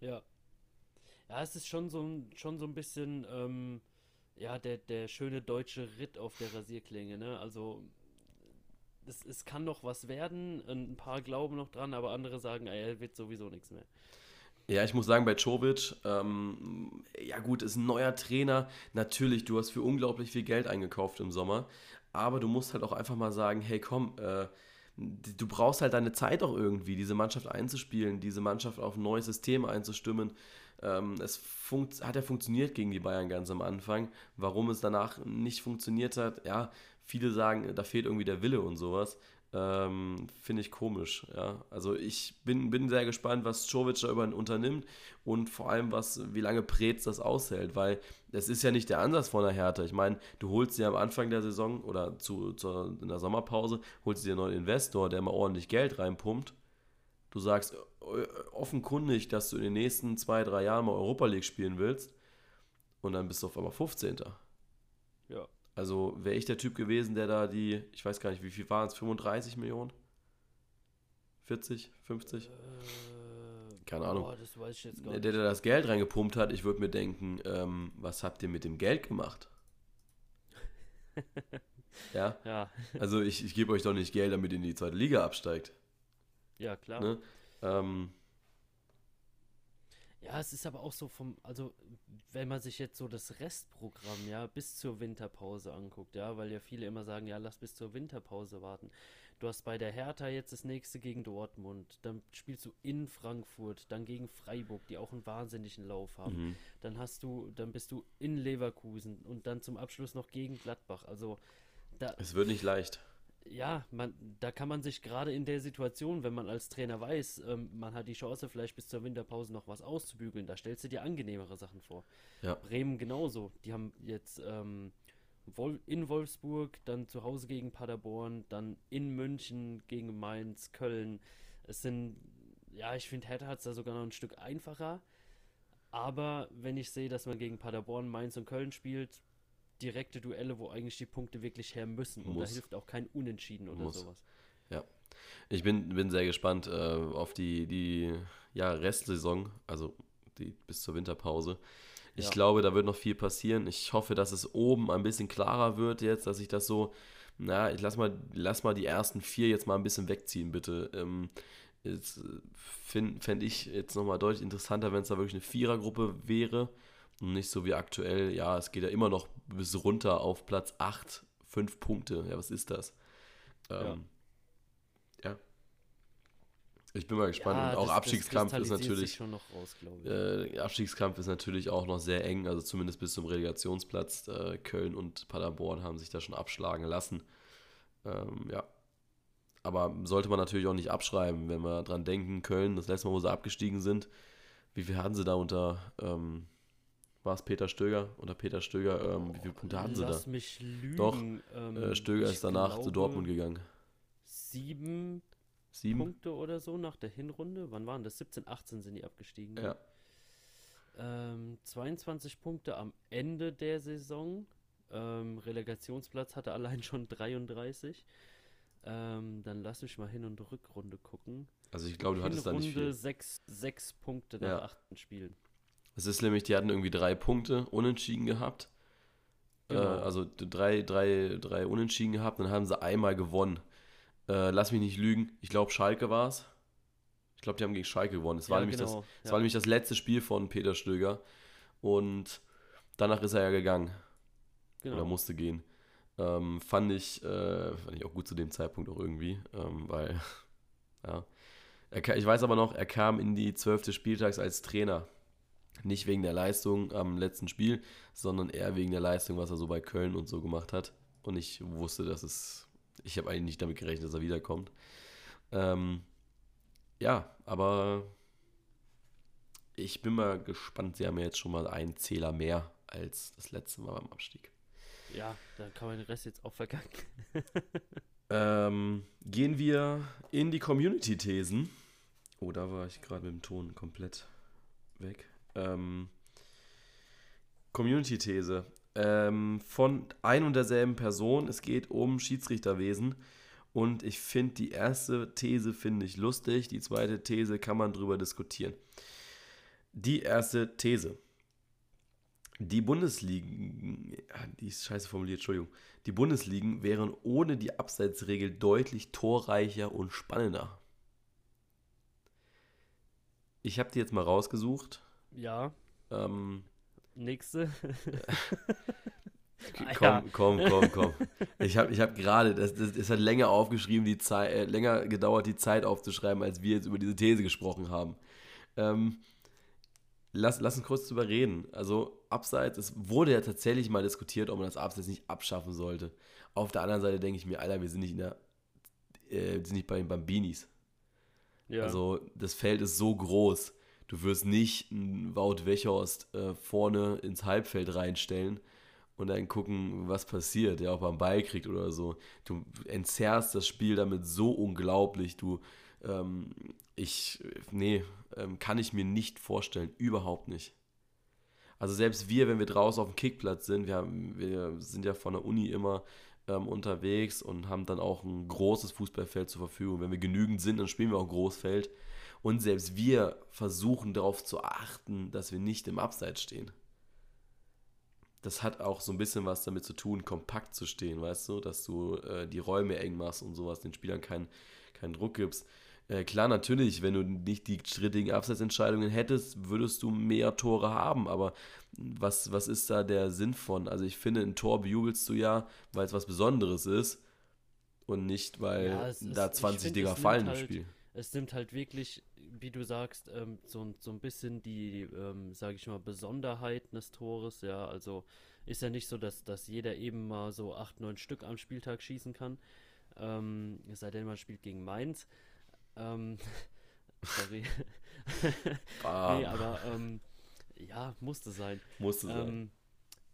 Ja. Ja, es ist schon so ein, schon so ein bisschen, ähm, ja, der, der schöne deutsche Ritt auf der Rasierklinge, ne? Also, es, es kann noch was werden, ein paar glauben noch dran, aber andere sagen, ey, er wird sowieso nichts mehr. Ja, ich muss sagen, bei Czovic, ähm, ja gut, ist ein neuer Trainer. Natürlich, du hast für unglaublich viel Geld eingekauft im Sommer. Aber du musst halt auch einfach mal sagen, hey komm, äh, du brauchst halt deine Zeit auch irgendwie, diese Mannschaft einzuspielen, diese Mannschaft auf ein neues System einzustimmen. Ähm, es hat ja funktioniert gegen die Bayern ganz am Anfang. Warum es danach nicht funktioniert hat, ja, viele sagen, da fehlt irgendwie der Wille und sowas. Ähm, Finde ich komisch, ja. Also ich bin, bin sehr gespannt, was Czovic da über unternimmt und vor allem, was, wie lange Preetz das aushält, weil das ist ja nicht der Ansatz von der Härte. Ich meine, du holst dir am Anfang der Saison oder zu, zur, in der Sommerpause, holst dir einen neuen Investor, der mal ordentlich Geld reinpumpt. Du sagst äh, offenkundig, dass du in den nächsten zwei, drei Jahren mal Europa League spielen willst und dann bist du auf einmal 15. Ja. Also wäre ich der Typ gewesen, der da die, ich weiß gar nicht, wie viel waren es, 35 Millionen? 40, 50? Äh, Keine Ahnung. Boah, das weiß ich jetzt gar Der, der das Geld reingepumpt hat, ich würde mir denken, ähm, was habt ihr mit dem Geld gemacht? ja, Ja, also ich, ich gebe euch doch nicht Geld, damit ihr in die zweite Liga absteigt. ja, klar. Ne? Ähm, Ja, es ist aber auch so vom, also wenn man sich jetzt so das Restprogramm, ja, bis zur Winterpause anguckt, ja, weil ja viele immer sagen, ja, lass bis zur Winterpause warten. Du hast bei der Hertha jetzt das nächste gegen Dortmund, dann spielst du in Frankfurt, dann gegen Freiburg, die auch einen wahnsinnigen Lauf haben. mhm. Dann hast du, dann bist du in Leverkusen und dann zum Abschluss noch gegen Gladbach. Also da, Es wird nicht leicht. ja, man, da kann man sich gerade in der Situation, wenn man als Trainer weiß, ähm, man hat die Chance, vielleicht bis zur Winterpause noch was auszubügeln, da stellst du dir angenehmere Sachen vor. Ja. Bremen genauso. Die haben jetzt ähm, in Wolfsburg, dann zu Hause gegen Paderborn, dann in München gegen Mainz, Köln. Es sind, ja, ich finde, Hertha hat es da sogar noch ein Stück einfacher. Aber wenn ich sehe, dass man gegen Paderborn, Mainz und Köln spielt, direkte Duelle, wo eigentlich die Punkte wirklich her müssen. Und Muss. da hilft auch kein Unentschieden oder Muss. sowas. Ich bin, bin sehr gespannt äh, auf die, die ja, Restsaison, also die, bis zur Winterpause. Ich Ja. glaube, da wird noch viel passieren. Ich hoffe, dass es oben ein bisschen klarer wird jetzt, dass ich das so, na, ich lass mal, lass mal die ersten vier jetzt mal ein bisschen wegziehen, bitte. Ähm, Fände ich jetzt nochmal deutlich interessanter, wenn es da wirklich eine Vierergruppe wäre und nicht so wie aktuell, ja, es geht ja immer noch bis runter auf Platz 8, 5 Punkte. Ja, was ist das? Ähm, ja. Ich bin mal gespannt. Ja, und auch das- das Abstiegskampf ist kristallisiert natürlich. schon noch raus. Äh, Abstiegskampf ist natürlich auch noch sehr eng, also zumindest bis zum Relegationsplatz. Äh, Köln und Paderborn haben sich da schon abschlagen lassen. Ähm, ja. Aber sollte man natürlich auch nicht abschreiben, wenn wir dran denken, Köln, das letzte Mal, wo sie abgestiegen sind, wie viel hatten sie da unter, ähm, war es Peter Stöger? Unter Peter Stöger, ähm, wie viele Punkte hatten sie da? Lass mich lügen. Doch, ähm, Äh, Stöger ist danach zu glaube, Dortmund gegangen. Sieben Sieben? Punkte oder so nach der Hinrunde. Wann waren das? 17, 18 sind die abgestiegen. ne? Ja. Ähm, 22 Punkte am Ende der Saison. Ähm, Relegationsplatz hatte allein schon 33. Ähm, dann lass mich mal Hin- und Rückrunde gucken. Also ich glaube, du hattest da nicht Hinrunde viel. sechs, sechs Punkte nach Ja. achten Spielen. Es ist nämlich, die hatten irgendwie drei Punkte unentschieden gehabt. Äh, Genau. also drei, drei, drei unentschieden gehabt, dann haben sie einmal gewonnen. Äh, lass mich nicht lügen, ich glaube Schalke war es. Ich glaube, die haben gegen Schalke gewonnen. Es war, nämlich das, genau, es ja. war nämlich das letzte Spiel von Peter Stöger. Und danach ist er ja gegangen. Genau. oder musste gehen. Ähm, fand, ich, äh, fand ich auch gut zu dem Zeitpunkt auch irgendwie, ähm, weil, ja. Er, ich weiß aber noch, er kam in die zwölfte Spieltags als Trainer. Nicht wegen der Leistung am letzten Spiel, sondern eher wegen der Leistung, was er so bei Köln und so gemacht hat. Und ich wusste, dass es, ich habe eigentlich nicht damit gerechnet, dass er wiederkommt. Ähm, ja, aber ich bin mal gespannt. Sie haben ja jetzt schon mal einen Zähler mehr als das letzte Mal beim Abstieg. Ja, da kann man den Rest jetzt auch vergangen. Ähm, gehen wir in die Community-Thesen. Oh, da war ich gerade mit dem Ton komplett weg. Ähm, Community-These. Ähm, von ein und derselben Person. Es geht um Schiedsrichterwesen. Und ich finde, die erste These finde ich lustig. Die zweite These kann man drüber diskutieren. Die erste These. Die Bundesligen, die ist scheiße formuliert, Entschuldigung. Die Bundesligen wären ohne die Abseitsregel deutlich torreicher und spannender. Ich habe die jetzt mal rausgesucht. Ja, Ähm, nächste. Ah, komm, komm, komm, komm. Ich habe ich hab gerade, das, das, es hat länger aufgeschrieben, die Zeit, äh, länger gedauert, die Zeit aufzuschreiben, als wir jetzt über diese These gesprochen haben. Ähm, lass, lass uns kurz drüber reden. Also, Abseits, es wurde ja tatsächlich mal diskutiert, ob man das Abseits nicht abschaffen sollte. Auf der anderen Seite denke ich mir, Alter, wir sind nicht in der, äh, wir sind nicht bei den Bambinis. Ja. Also das Feld ist so groß. Du wirst nicht einen Wout Weghorst äh, vorne ins Halbfeld reinstellen und dann gucken, was passiert, der ob er einen Ball kriegt oder so. Du entzerrst das Spiel damit so unglaublich. Du, ähm, ich, nee, ähm, kann ich mir nicht vorstellen. Überhaupt nicht. Also selbst wir, wenn wir draußen auf dem Kickplatz sind, wir, haben, wir sind ja von der Uni immer ähm, unterwegs und haben dann auch ein großes Fußballfeld zur Verfügung. Wenn wir genügend sind, dann spielen wir auch Großfeld. Und selbst wir versuchen darauf zu achten, dass wir nicht im Abseits stehen. Das hat auch so ein bisschen was damit zu tun, kompakt zu stehen, weißt du, dass du äh, die Räume eng machst und sowas, den Spielern keinen keinen Druck gibst. Äh, klar, natürlich, wenn du nicht die strittigen Abseitsentscheidungen hättest, würdest du mehr Tore haben, aber was, was ist da der Sinn von? Also ich finde, ein Tor bejubelst du ja, weil es was Besonderes ist und nicht, weil Ja, ist- da ich 20 find, Dinger fallen im halt- Spiel. Es nimmt halt wirklich, wie du sagst, ähm, so, ein- so ein bisschen die, ähm, sage ich mal, Besonderheit des Tores. Ja, also ist ja nicht so, dass, dass jeder eben mal so acht, neun Stück am Spieltag schießen kann. Ähm, es sei denn, man spielt gegen Mainz. Ähm, sorry. Nee, aber ähm, ja, musste sein. Musste sein. Ähm,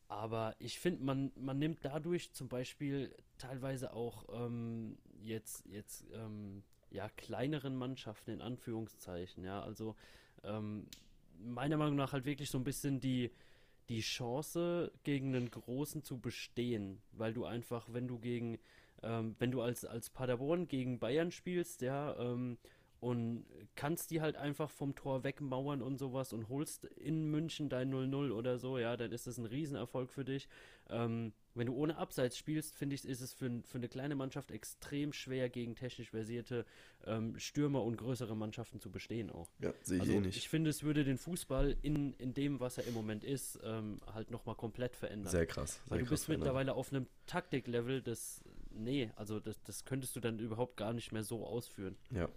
aber ich finde, man, man nimmt dadurch zum Beispiel teilweise auch ähm, jetzt, jetzt ähm, ja, kleineren Mannschaften in Anführungszeichen, ja, also ähm, meiner Meinung nach halt wirklich so ein bisschen die, die Chance, gegen einen Großen zu bestehen, weil du einfach, wenn du gegen, ähm, wenn du als, als Paderborn gegen Bayern spielst, ja, ähm, und kannst die halt einfach vom Tor wegmauern und sowas und holst in München dein 0-0 oder so, ja, dann ist das ein Riesenerfolg für dich. Ähm, wenn du ohne Abseits spielst, finde ich, ist es für, für eine kleine Mannschaft extrem schwer, gegen technisch versierte ähm, Stürmer und größere Mannschaften zu bestehen auch. ja, sehe ich Also eh nicht. ich finde, es würde den Fußball in, in dem, was er im Moment ist, ähm, halt nochmal komplett verändern. Sehr krass. Sehr Weil du krass bist verändert. mittlerweile auf einem Taktiklevel, das, nee, also das, das könntest du dann überhaupt gar nicht mehr so ausführen. Ja.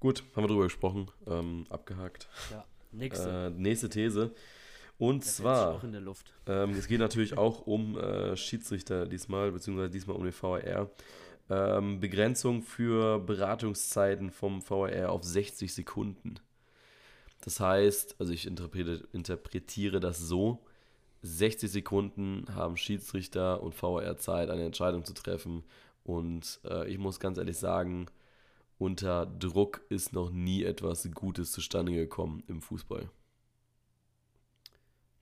Gut, haben wir drüber gesprochen. Ähm, abgehakt. Ja, nächste. Äh, nächste These. Und Das zwar, ähm, es geht natürlich auch um äh, Schiedsrichter diesmal, beziehungsweise diesmal um den VAR. Ähm, Begrenzung für Beratungszeiten vom VAR auf 60 Sekunden. Das heißt, also ich interpretiere, interpretiere das so, 60 Sekunden haben Schiedsrichter und VAR Zeit, eine Entscheidung zu treffen. Und äh, ich muss ganz ehrlich sagen, unter Druck ist noch nie etwas Gutes zustande gekommen im Fußball.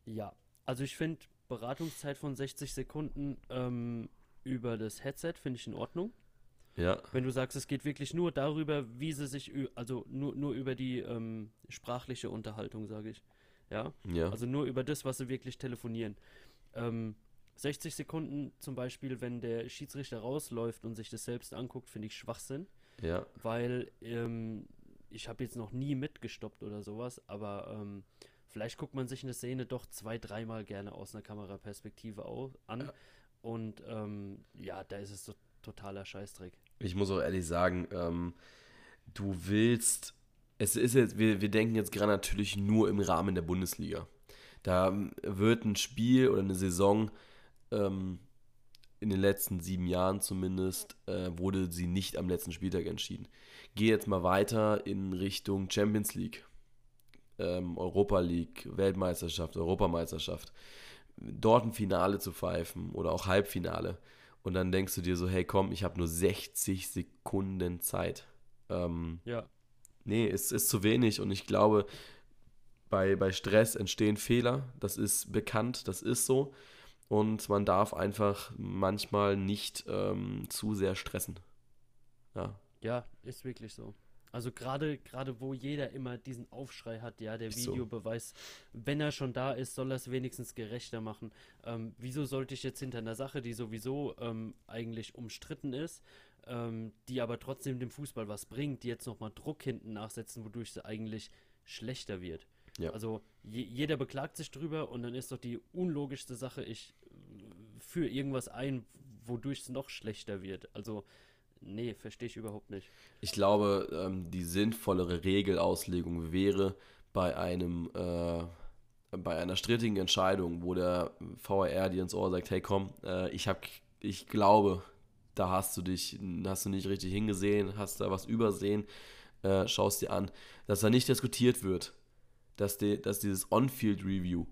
Ja, also ich finde Beratungszeit von 60 Sekunden ähm, über das Headset finde ich in Ordnung. Ja, Wenn du sagst, es geht wirklich nur darüber, wie sie sich, also nur, nur über die ähm, sprachliche Unterhaltung, sage ich, Ja? Ja. Also nur über das, was sie wirklich telefonieren. Ähm, 60 Sekunden zum Beispiel, wenn der Schiedsrichter rausläuft und sich das selbst anguckt, finde ich Schwachsinn, ja. weil ähm, ich habe jetzt noch nie mitgestoppt oder sowas, aber ähm, vielleicht guckt man sich eine Szene doch zwei, dreimal gerne aus einer Kameraperspektive au- an. Ja. Und ähm, ja, da ist es so totaler Scheißdreck. Ich muss auch ehrlich sagen, ähm, du willst, es ist jetzt, wir, wir denken jetzt gerade natürlich nur im Rahmen der Bundesliga. Da ähm, wird ein Spiel oder eine Saison ähm, in den letzten sieben Jahren zumindest, äh, wurde sie nicht am letzten Spieltag entschieden. Geh jetzt mal weiter in Richtung Champions League, ähm, Europa League, Weltmeisterschaft, Europameisterschaft. Dort ein Finale zu pfeifen oder auch Halbfinale. Und dann denkst du dir so, hey komm, ich habe nur 60 Sekunden Zeit. Ähm, Ja, nee, es ist zu wenig und ich glaube, bei, bei Stress entstehen Fehler. Das ist bekannt, das ist so. Und man darf einfach manchmal nicht ähm, zu sehr stressen. Ja, ja, ist wirklich so. Also gerade gerade wo jeder immer diesen Aufschrei hat, ja, der Ist so. Videobeweis, wenn er schon da ist, soll er es wenigstens gerechter machen. Ähm, wieso sollte ich jetzt hinter einer Sache, die sowieso ähm, eigentlich umstritten ist, ähm, die aber trotzdem dem Fußball was bringt, die jetzt nochmal Druck hinten nachsetzen, wodurch sie eigentlich schlechter wird? Ja. Also je, jeder beklagt sich drüber und dann ist doch die unlogischste Sache, ich äh, führe irgendwas ein, wodurch es noch schlechter wird. Also nee, verstehe ich überhaupt nicht. Ich glaube, ähm, die sinnvollere Regelauslegung wäre bei einem äh, bei einer strittigen Entscheidung, wo der VAR dir ins Ohr sagt, hey komm, äh, ich hab, ich glaube, da hast du dich, hast du nicht richtig hingesehen, hast da was übersehen, äh, schaust dir an, dass da nicht diskutiert wird, dass, die, dass dieses On-Field-Review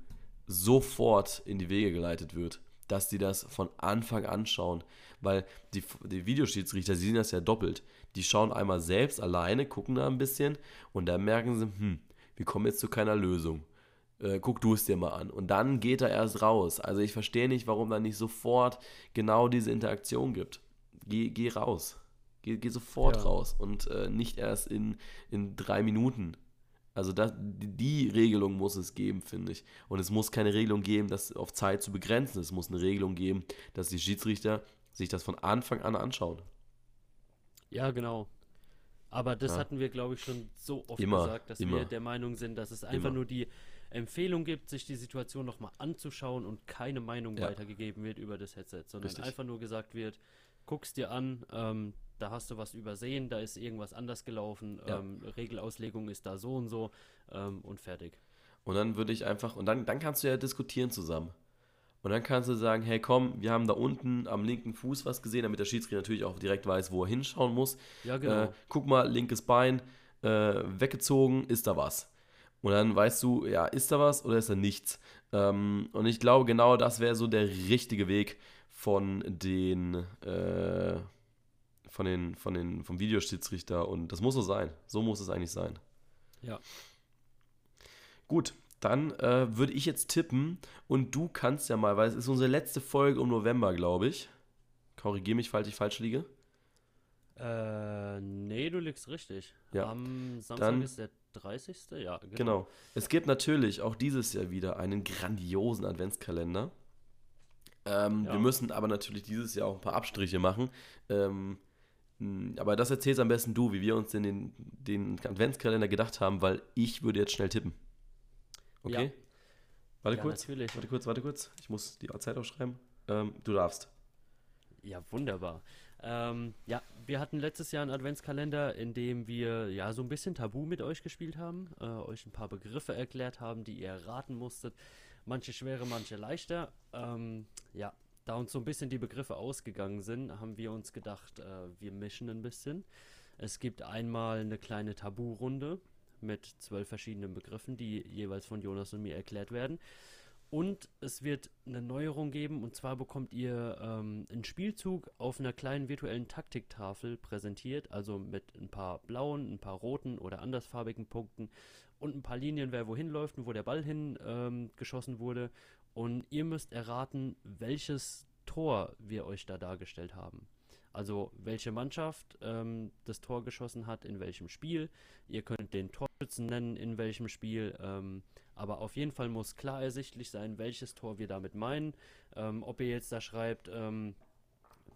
sofort in die Wege geleitet wird, dass die das von Anfang an schauen, weil die, die Videoschiedsrichter, die sehen das ja doppelt. Die schauen einmal selbst alleine, gucken da ein bisschen und dann merken sie, hm, wir kommen jetzt zu keiner Lösung. Äh, guck du es dir mal an. Und dann geht er erst raus. Also ich verstehe nicht, warum da nicht sofort genau diese Interaktion gibt. Geh, geh raus. Geh, geh sofort Ja. raus und äh, nicht erst in, in drei Minuten. Also das, die, Regelung muss es geben, finde ich. Und es muss keine Regelung geben, das auf Zeit zu begrenzen. Es muss eine Regelung geben, dass die Schiedsrichter sich das von Anfang an anschauen. Ja, genau. Aber das Ja. hatten wir, glaube ich, schon so oft Immer, gesagt, dass immer. wir der Meinung sind, dass es einfach Immer. nur die Empfehlung gibt, sich die Situation nochmal anzuschauen und keine Meinung Ja. weitergegeben wird über das Headset, sondern Richtig. einfach nur gesagt wird, guck's dir an, ähm, da hast du was übersehen, da ist irgendwas anders gelaufen, Ja. ähm, Regelauslegung ist da so und so ähm, und fertig. Und dann würde ich einfach, und dann, dann kannst du ja diskutieren zusammen. Und dann kannst du sagen, hey komm, wir haben da unten am linken Fuß was gesehen, damit der Schiedsrichter natürlich auch direkt weiß, wo er hinschauen muss. Ja, genau. Äh, guck mal, linkes Bein, äh, weggezogen, ist da was? Und dann weißt du, ja, ist da was oder ist da nichts? Ähm, und ich glaube, genau das wäre so der richtige Weg von den, äh, von den, von den, vom Videoschiedsrichter. Und das muss so sein. So muss es eigentlich sein. ja. Gut, dann äh, würde ich jetzt tippen und du kannst ja mal, weil es ist unsere letzte Folge im November, glaube ich. Korrigiere mich, falls ich falsch liege. Äh, nee, du liegst richtig. Ja. Am Samstag Dann- ist der 30. Ja, genau. Genau. Es gibt natürlich auch dieses Jahr wieder einen grandiosen Adventskalender. Ähm, Ja. Wir müssen aber natürlich dieses Jahr auch ein paar Abstriche machen. Ähm, aber das erzählst am besten du, wie wir uns denn den, den Adventskalender gedacht haben, weil ich würde jetzt schnell tippen. Okay? Ja. Warte Ja, kurz. natürlich. Warte kurz, warte kurz. Ich muss die Zeit aufschreiben. Ähm, du darfst. Ja, wunderbar. Ähm, ja, wir hatten letztes Jahr einen Adventskalender, in dem wir ja so ein bisschen Tabu mit euch gespielt haben, äh, euch ein paar Begriffe erklärt haben, die ihr erraten musstet. Manche schwere, manche leichter. Ähm, ja, da uns so ein bisschen die Begriffe ausgegangen sind, haben wir uns gedacht, äh, wir mischen ein bisschen. Es gibt einmal eine kleine Tabu-Runde mit zwölf verschiedenen Begriffen, die jeweils von Jonas und mir erklärt werden. Und es wird eine Neuerung geben, und zwar bekommt ihr ähm, einen Spielzug auf einer kleinen virtuellen Taktiktafel präsentiert, also mit ein paar blauen, ein paar roten oder andersfarbigen Punkten und ein paar Linien, wer wohin läuft und wo der Ball hin ähm, geschossen wurde. Und ihr müsst erraten, welches Tor wir euch da dargestellt haben. Also welche Mannschaft ähm, das Tor geschossen hat, in welchem Spiel. Ihr könnt den Torschützen nennen, in welchem Spiel. Ähm, aber auf jeden Fall muss klar ersichtlich sein, welches Tor wir damit meinen. Ähm, ob ihr jetzt da schreibt, ähm,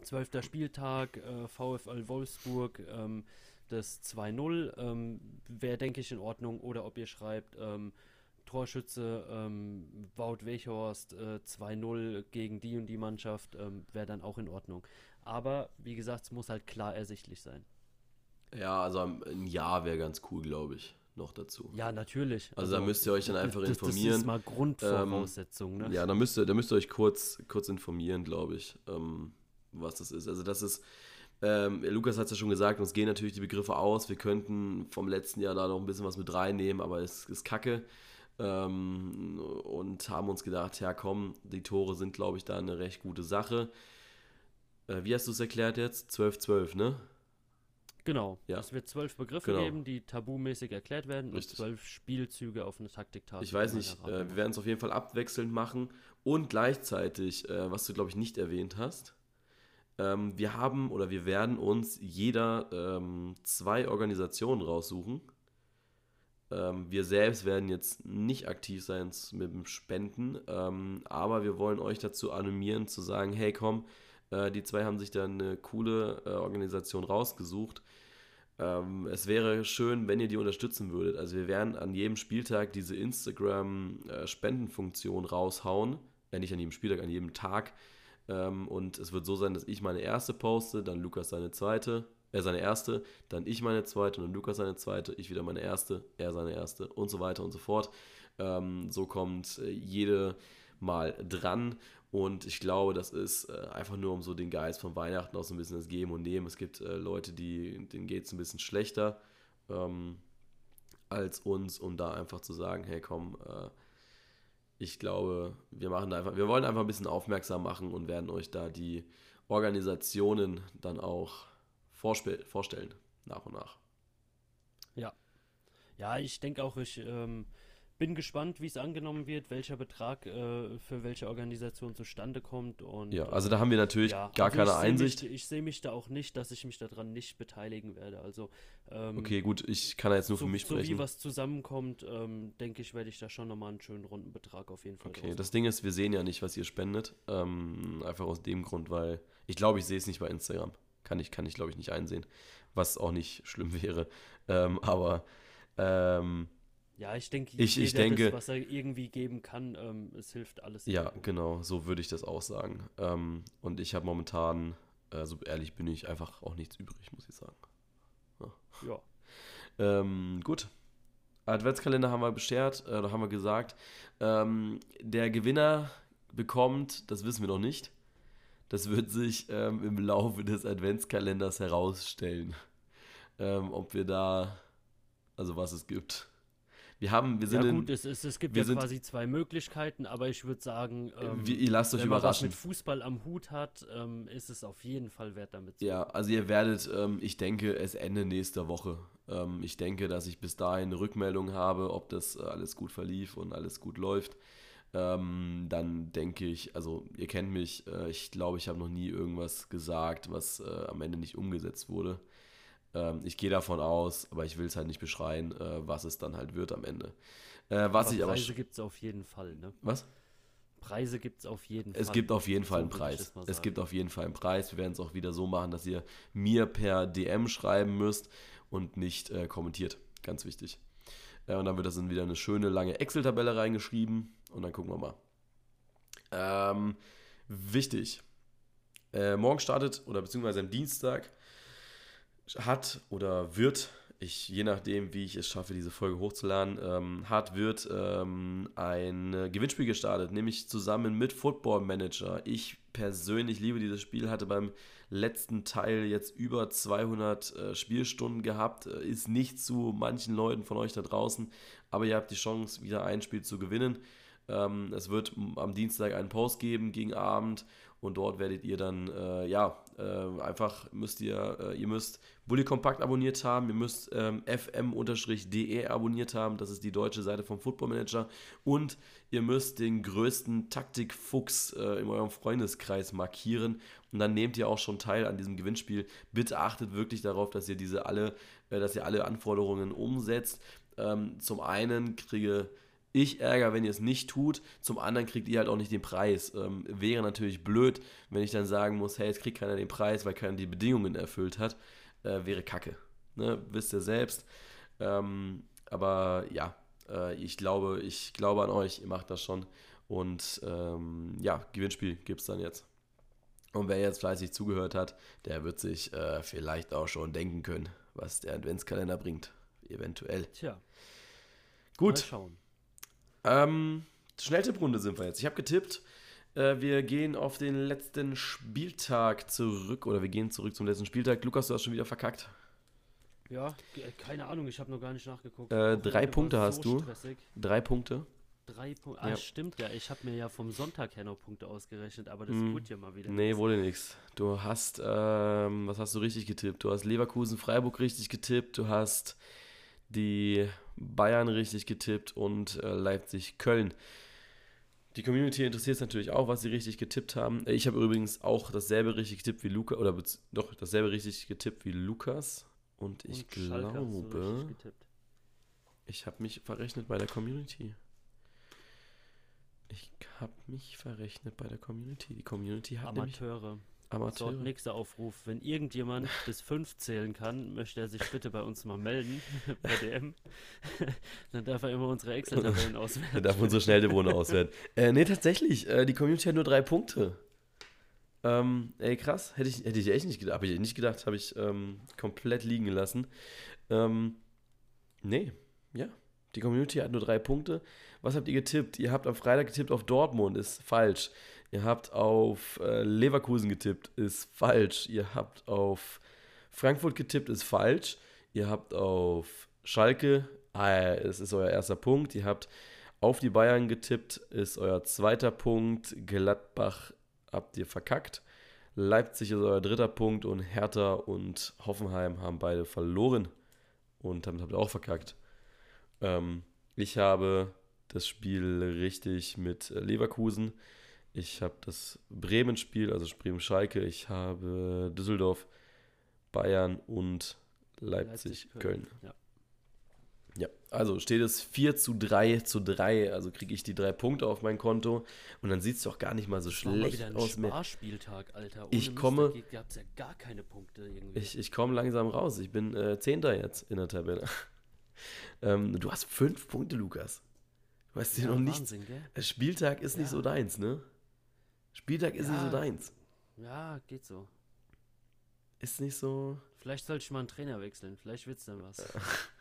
12. Spieltag, äh, VfL Wolfsburg, ähm, das 2-0, ähm, wäre, denke ich, in Ordnung. Oder ob ihr schreibt, ähm, Torschütze ähm, Wout Weghorst äh, 2-0 gegen die und die Mannschaft, ähm, wäre dann auch in Ordnung. Aber wie gesagt, es muss halt klar ersichtlich sein. Ja, also ein Jahr wäre ganz cool, glaube ich, noch dazu. Ja, natürlich. Also, da müsst ihr euch dann einfach das, informieren. Das ist mal Grundvoraussetzung, ne? Ja, da müsst ihr, da müsst ihr euch kurz, kurz informieren, glaube ich, ähm, was das ist. Also das ist, ähm, Lukas hat es ja schon gesagt, uns gehen natürlich die Begriffe aus. Wir könnten vom letzten Jahr da noch ein bisschen was mit reinnehmen, aber es ist kacke. Ähm, und haben uns gedacht, ja komm, die Tore sind, glaube ich, da eine recht gute Sache. Äh, wie hast du es erklärt jetzt? 12-12, ne? Genau. Ja. Es wird zwölf Begriffe Genau. geben, die tabumäßig erklärt werden Richtig. und zwölf Spielzüge auf eine Taktiktafel. Ich weiß nicht, äh, wir werden es auf jeden Fall abwechselnd machen und gleichzeitig, äh, was du glaube ich nicht erwähnt hast, ähm, wir haben oder wir werden uns jeder ähm, zwei Organisationen raussuchen. Ähm, wir selbst werden jetzt nicht aktiv sein mit dem Spenden, ähm, aber wir wollen euch dazu animieren zu sagen, hey komm, äh, die zwei haben sich da eine coole äh, Organisation rausgesucht. Ähm, es wäre schön, wenn ihr die unterstützen würdet. Also wir werden an jedem Spieltag diese Instagram-Spendenfunktion raushauen. Äh, nicht an jedem Spieltag, an jedem Tag. Ähm, und es wird so sein, dass ich meine erste poste, dann Lukas seine zweite, er seine erste, dann ich meine zweite und dann Lukas seine zweite, ich wieder meine erste, er seine erste und so weiter und so fort. Ähm, so kommt äh, jede mal dran. Und ich glaube, das ist äh, einfach nur um so den Geist von Weihnachten auch so ein bisschen das Geben und Nehmen. Es gibt äh, Leute, die, denen geht es ein bisschen schlechter ähm, als uns, um da einfach zu sagen, hey komm, äh, ich glaube, wir machen da einfach, wir wollen einfach ein bisschen aufmerksam machen und werden euch da die Organisationen dann auch vorstellen, nach und nach. Ja, ich denke auch, ich ähm, bin gespannt, wie es angenommen wird, welcher Betrag äh, für welche Organisation zustande kommt. Und, Ja, also da haben wir natürlich ja, gar also keine Einsicht. Mich, ich sehe mich da auch nicht, dass ich mich daran nicht beteiligen werde. Also ähm, Okay, gut, ich kann jetzt nur so, für mich so wie sprechen. was zusammenkommt, ähm, denke ich, werde ich da schon nochmal einen schönen runden Betrag auf jeden Fall Okay, das Ding ist, wir sehen ja nicht, was ihr spendet. Ähm, einfach aus dem Grund, weil ich glaube, ich sehe es nicht bei Instagram. Kann ich, kann ich glaube ich, nicht einsehen. Was auch nicht schlimm wäre. Ähm, aber ähm, Ja, ich denke, Ich- ich denke- das, was er irgendwie geben kann, ähm, es hilft alles. ja, irgendwo. genau, so würde ich das auch sagen. Ähm, und ich habe momentan, äh, so ehrlich bin ich, einfach auch nichts übrig, muss ich sagen. Ja. Ähm, gut. Adventskalender haben wir beschert, äh, haben wir gesagt. Ähm, der Gewinner bekommt, das wissen wir noch nicht. Das wird sich ähm, im Laufe des Adventskalenders herausstellen. Ähm, ob wir da, also was es gibt. Wir haben, wir sind Ja in, gut, es, es, es gibt ja sind- quasi zwei Möglichkeiten, aber ich würde sagen, ähm, wir, ihr lasst euch wenn man was mit Fußball am Hut hat, ähm, ist es auf jeden Fall wert, damit zu Ja, also ihr werdet, ähm, ich denke, es Ende nächster Woche. Ähm, ich denke, dass ich bis dahin eine Rückmeldung habe, ob das äh, alles gut verlief und alles gut läuft. Ähm, dann denke ich, also ihr kennt mich, äh, ich glaube, ich habe noch nie irgendwas gesagt, was äh, am Ende nicht umgesetzt wurde. Ähm, ich gehe davon aus, aber ich will es halt nicht beschreien, äh, was es dann halt wird am Ende. Äh, was aber ich aber. Preise gibt es auf jeden Fall, ne? Was? Preise gibt es auf jeden Es Fall. gibt auf jeden Fall einen Preis. Es gibt auf jeden Fall einen Preis. Wir werden es auch wieder so machen, dass ihr mir per DM schreiben müsst und nicht äh, kommentiert. Ganz wichtig. Äh, und dann wird das in wieder eine schöne lange Excel-Tabelle reingeschrieben und dann gucken wir mal. Ähm, wichtig. Äh, morgen startet oder beziehungsweise am Dienstag hat oder wird, ich, je nachdem, wie ich es schaffe, diese Folge hochzuladen, ähm, hat, wird ähm, ein äh, Gewinnspiel gestartet, nämlich zusammen mit Football Manager. Ich persönlich liebe dieses Spiel, hatte beim letzten Teil jetzt über 200 äh, Spielstunden gehabt, äh, ist nicht zu manchen Leuten von euch da draußen, aber ihr habt die Chance, wieder ein Spiel zu gewinnen. Ähm, es wird am Dienstag einen Post geben gegen Abend und dort werdet ihr dann, äh, ja, äh, einfach müsst ihr, äh, ihr müsst Bully Kompakt abonniert haben, ihr müsst ähm, fm-de abonniert haben, das ist die deutsche Seite vom Football Manager und ihr müsst den größten Taktikfuchs äh, in eurem Freundeskreis markieren und dann nehmt ihr auch schon teil an diesem Gewinnspiel. Bitte achtet wirklich darauf, dass ihr diese alle, äh, dass ihr alle Anforderungen umsetzt. Ähm, zum einen kriege ich Ärger, wenn ihr es nicht tut. Zum anderen kriegt ihr halt auch nicht den Preis. Ähm, wäre natürlich blöd, wenn ich dann sagen muss, hey, jetzt kriegt keiner den Preis, weil keiner die Bedingungen erfüllt hat. Äh, wäre kacke. Ne? Wisst ihr selbst. Ähm, aber ja, äh, ich glaube, ich glaube an euch, ihr macht das schon. Und ähm, ja, Gewinnspiel gibt es dann jetzt. Und wer jetzt fleißig zugehört hat, der wird sich äh, vielleicht auch schon denken können, was der Adventskalender bringt. Eventuell. Tja. Gut. Mal schauen. Ähm, Schnelltipprunde sind wir jetzt. Ich habe getippt, äh, wir gehen auf den letzten Spieltag zurück oder wir gehen zurück zum letzten Spieltag. Lukas, du hast schon wieder verkackt. Ja, keine Ahnung, ich habe noch gar nicht nachgeguckt. Äh, drei Punkte hast du. Stressig. Drei Punkte. Drei Punkte. Ah, Ja. stimmt ja. Ich habe mir ja vom Sonntag her noch Punkte ausgerechnet, aber das Mm. wurde ja mal wieder. Nee, nichts. wurde nichts. Du hast, ähm, was hast du richtig getippt? Du hast Leverkusen, Freiburg richtig getippt. Du hast die Bayern richtig getippt und äh, Leipzig, Köln. Die Community interessiert es natürlich auch, was sie richtig getippt haben. Äh, Ich habe übrigens auch dasselbe richtig getippt wie Lukas, oder doch, dasselbe richtig getippt wie Lukas. Und ich Und glaube, ich habe mich verrechnet bei der Community. Ich habe mich verrechnet bei der Community. Die Community hat nämlich Amateure. Amateure. So, nächster Aufruf. Wenn irgendjemand bis fünf zählen kann, möchte er sich bitte bei uns mal melden, bei DM. Dann darf er immer unsere Excel-Tabellen Er auswerten. darf unsere Schnelldebrunde auswerten. Äh, nee, tatsächlich. Äh, die Community hat nur drei Punkte. Ähm, ey, krass. Hätte ich, hätte ich echt nicht gedacht. Habe ich nicht gedacht. Habe ich ähm, komplett liegen gelassen. Ähm, nee, ja. Die Community hat nur drei Punkte. Was habt ihr getippt? Ihr habt am Freitag getippt auf Dortmund. Ist falsch. Ihr habt auf äh, Leverkusen getippt. Ist falsch. Ihr habt auf Frankfurt getippt. Ist falsch. Ihr habt auf Schalke. Ah, es ist euer erster Punkt. Ihr habt auf die Bayern getippt. Ist euer zweiter Punkt. Gladbach habt ihr verkackt. Leipzig ist euer dritter Punkt und Hertha und Hoffenheim haben beide verloren und damit habt ihr auch verkackt. Ähm, ich habe das Spiel richtig mit äh, Leverkusen. Ich habe das Bremen-Spiel, also Bremen-Schalke. Ich habe Düsseldorf, Bayern und Leipzig, Köln. Ja. Ja, also steht es 4 zu 3 zu 3, also kriege ich die drei Punkte auf mein Konto und dann sieht es doch gar nicht mal so Das war mal schlecht wieder ein aus. Mehr. Sparspieltag, Alter. Ohne Ich komme- ja gar keine Punkte irgendwie. Ich, ich komme langsam raus. Ich bin äh, Zehnter jetzt in der Tabelle. ähm, du hast fünf Punkte, Lukas. Du weißt dir ja, noch nicht. Wahnsinn, Spieltag ist nicht Ja. so deins, ne? Spieltag ist nicht so Ja. deins. Ja, geht so. Ist nicht so. Vielleicht sollte ich mal einen Trainer wechseln. Vielleicht wird's dann was.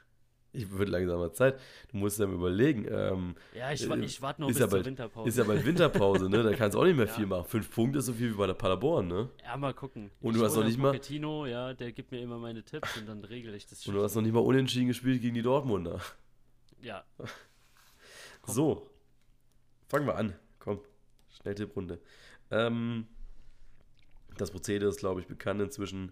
Ich würde langsam mal Zeit. Du musst dann überlegen. Ähm, Ja, ich, ich warte noch bis ja zur bald- Winterpause. ist ja bald Winterpause, ne? Da kannst du auch nicht mehr Ja. viel machen. Fünf Punkte ist so viel wie bei der Paderborn, ne? Ja, mal gucken. Und Ich du hast noch nicht mal- Pochettino, ja, der gibt mir immer meine Tipps und dann regle ich das Und du hast noch nicht mal unentschieden gespielt gegen die Dortmunder. Ja. So, fangen wir an. Schnelltipprunde. Ähm, das Prozedere ist, glaube ich, bekannt inzwischen.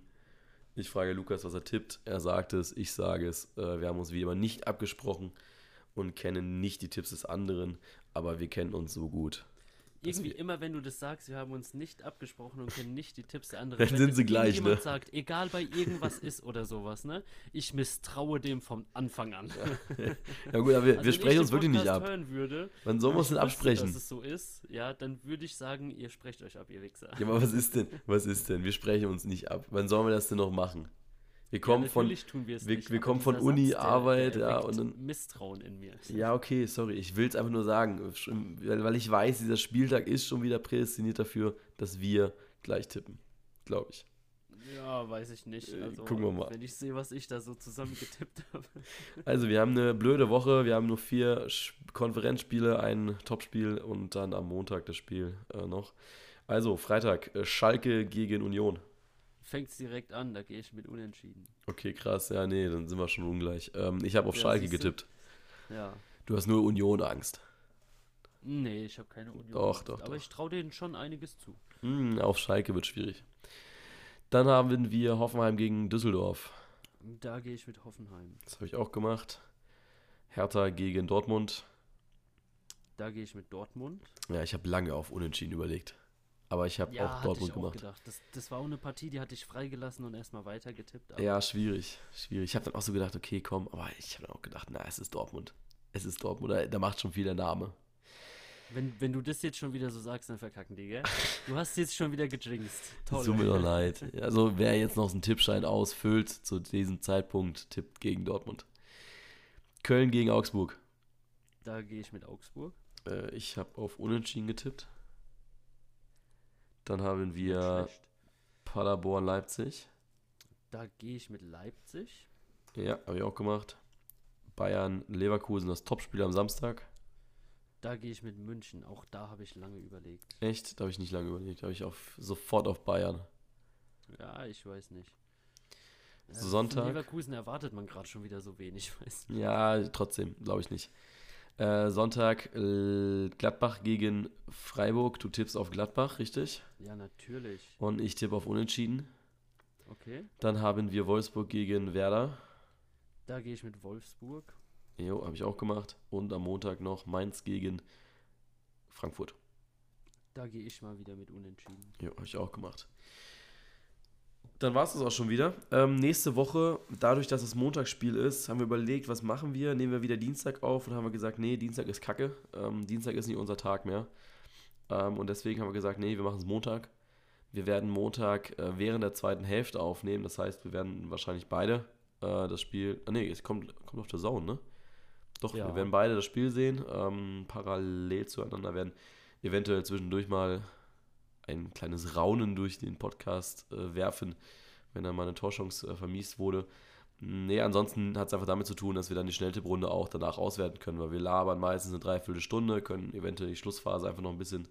Ich frage Lukas, was er tippt. Er sagt es, ich sage es. Äh, wir haben uns wie immer nicht abgesprochen und kennen nicht die Tipps des anderen, aber wir kennen uns so gut. Irgendwie immer, wenn du das sagst, wir haben uns nicht abgesprochen und kennen nicht die Tipps der anderen. Dann wenn sind sie gleich, ne? sagt, egal bei irgendwas ist oder sowas, ne? Ich misstraue dem vom Anfang an. Ja gut, aber wir, Also wir wenn sprechen uns wirklich nicht ab. hören würde, Wann sollen wir uns denn absprechen? dass es so ist, ja, dann würde ich sagen, ihr sprecht euch ab, ihr Wichser. Ja, aber was ist denn? Was ist denn? Wir sprechen uns nicht ab. Wann sollen wir das denn noch machen? Wir kommen von. natürlich tun wir nicht, wir kommen von Uni, Satz, der- Arbeit, der ja, erweckt und dann- Misstrauen in mir. Ja, okay, sorry. Ich will es einfach nur sagen, weil ich weiß, dieser Spieltag ist schon wieder prädestiniert dafür, dass wir gleich tippen. Glaube ich. Ja, weiß ich nicht. Äh, Also, gucken wir mal. Wenn ich sehe, was ich da so zusammengetippt habe. Also, wir haben eine blöde Woche. Wir haben nur vier Konferenzspiele, ein Topspiel und dann am Montag das Spiel äh, noch. Also, Freitag, äh, Schalke gegen Union. Fängt es direkt an, da gehe ich mit Unentschieden. Okay, krass. Ja, nee, dann sind wir schon ungleich. Ähm, ich habe auf Ja, Schalke getippt. Ja. Du hast nur Union-Angst. Nee, ich habe keine Union. Doch, doch, Aber doch. ich traue denen schon einiges zu. Hm, auf Schalke wird schwierig. Dann haben wir Hoffenheim gegen Düsseldorf. Da gehe ich mit Hoffenheim. Das habe ich auch gemacht. Hertha gegen Dortmund. Da gehe ich mit Dortmund. Ja, ich habe lange auf Unentschieden überlegt. Aber ich habe Ja, auch Dortmund ich auch gemacht. gedacht. Das, das war auch eine Partie, die hatte ich freigelassen und erstmal weiter getippt. aber- Ja, schwierig, schwierig. Ich habe dann auch so gedacht, okay, komm, aber ich habe dann auch gedacht, na, es ist Dortmund. Es ist Dortmund, da, da macht schon viel der Name. Wenn, wenn du das jetzt schon wieder so sagst, dann verkacken die, gell? Du hast jetzt schon wieder gejinxt. Toll. Tut mir doch leid. Also, wer jetzt noch so einen Tippschein ausfüllt, zu diesem Zeitpunkt tippt gegen Dortmund. Köln gegen Augsburg. Da gehe ich mit Augsburg. Äh, ich habe auf Unentschieden getippt. Dann haben wir. Paderborn, Leipzig. Da gehe ich mit Leipzig. Ja, habe ich auch gemacht. Bayern, Leverkusen, das Topspiel am Samstag. Da gehe ich mit München. Auch da habe ich lange überlegt. Echt? Da habe ich nicht lange überlegt. Da habe ich auf, sofort auf Bayern. Ja, ich weiß nicht. Sonntag? Von Leverkusen erwartet man gerade schon wieder so wenig. Weiß nicht. Ja, trotzdem, glaube ich nicht. Äh, Sonntag äh, Gladbach gegen Freiburg. Du tippst auf Gladbach, richtig? Ja, natürlich. Und ich tippe auf Unentschieden. Okay. Dann haben wir Wolfsburg gegen Werder. Da gehe ich mit Wolfsburg. Jo, habe ich auch gemacht. Und am Montag noch Mainz gegen Frankfurt. Da gehe ich mal wieder mit Unentschieden. Jo, habe ich auch gemacht. Dann war es das auch schon wieder. Ähm, nächste Woche, dadurch, dass es Montagsspiel ist, haben wir überlegt, was machen wir? Nehmen wir wieder Dienstag auf und haben wir gesagt, nee, Dienstag ist Kacke. Ähm, Dienstag ist nicht unser Tag mehr. Ähm, und deswegen haben wir gesagt, nee, wir machen es Montag. Wir werden Montag äh, während der zweiten Hälfte aufnehmen. Das heißt, wir werden wahrscheinlich beide äh, das Spiel. Ah, nee, es kommt, kommt auf der Zone, ne? Doch, Ja. wir werden beide das Spiel sehen. Ähm, parallel zueinander werden eventuell zwischendurch mal ein kleines Raunen durch den Podcast äh, werfen, wenn dann mal eine Torchance äh, vermiest wurde. Nee, ansonsten hat es einfach damit zu tun, dass wir dann die Schnelltipprunde auch danach auswerten können, weil wir labern meistens eine Dreiviertelstunde, können eventuell die Schlussphase einfach noch ein bisschen,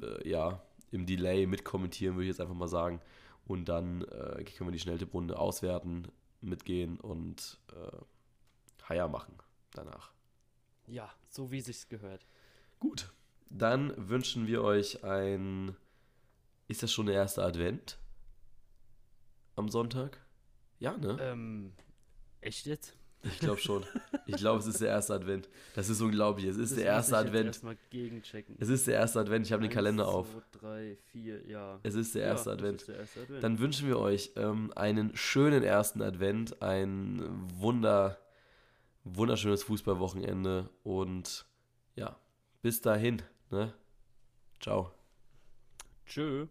äh, ja, im Delay mitkommentieren, würde ich jetzt einfach mal sagen. Und dann äh, können wir die Schnelltipprunde auswerten, mitgehen und äh, Haier machen danach. Ja, so wie sich's gehört. Gut, dann wünschen wir euch ein. Ist das schon der erste Advent? Am Sonntag? Ja, ne? Ähm, echt jetzt? Ich glaube schon. Ich glaube, es ist der erste Advent. Das ist unglaublich. Es ist Das der erste Advent. Erstmal gegenchecken. Es ist der erste Advent. Ich habe den Kalender auf. Zwei, drei, vier, ja. Es ist der Ja, erste Advent. ist der erste Advent. Dann wünschen wir euch ähm, einen schönen ersten Advent, ein wunder, wunderschönes Fußballwochenende und ja, bis dahin. Ne? Ciao. Tschö.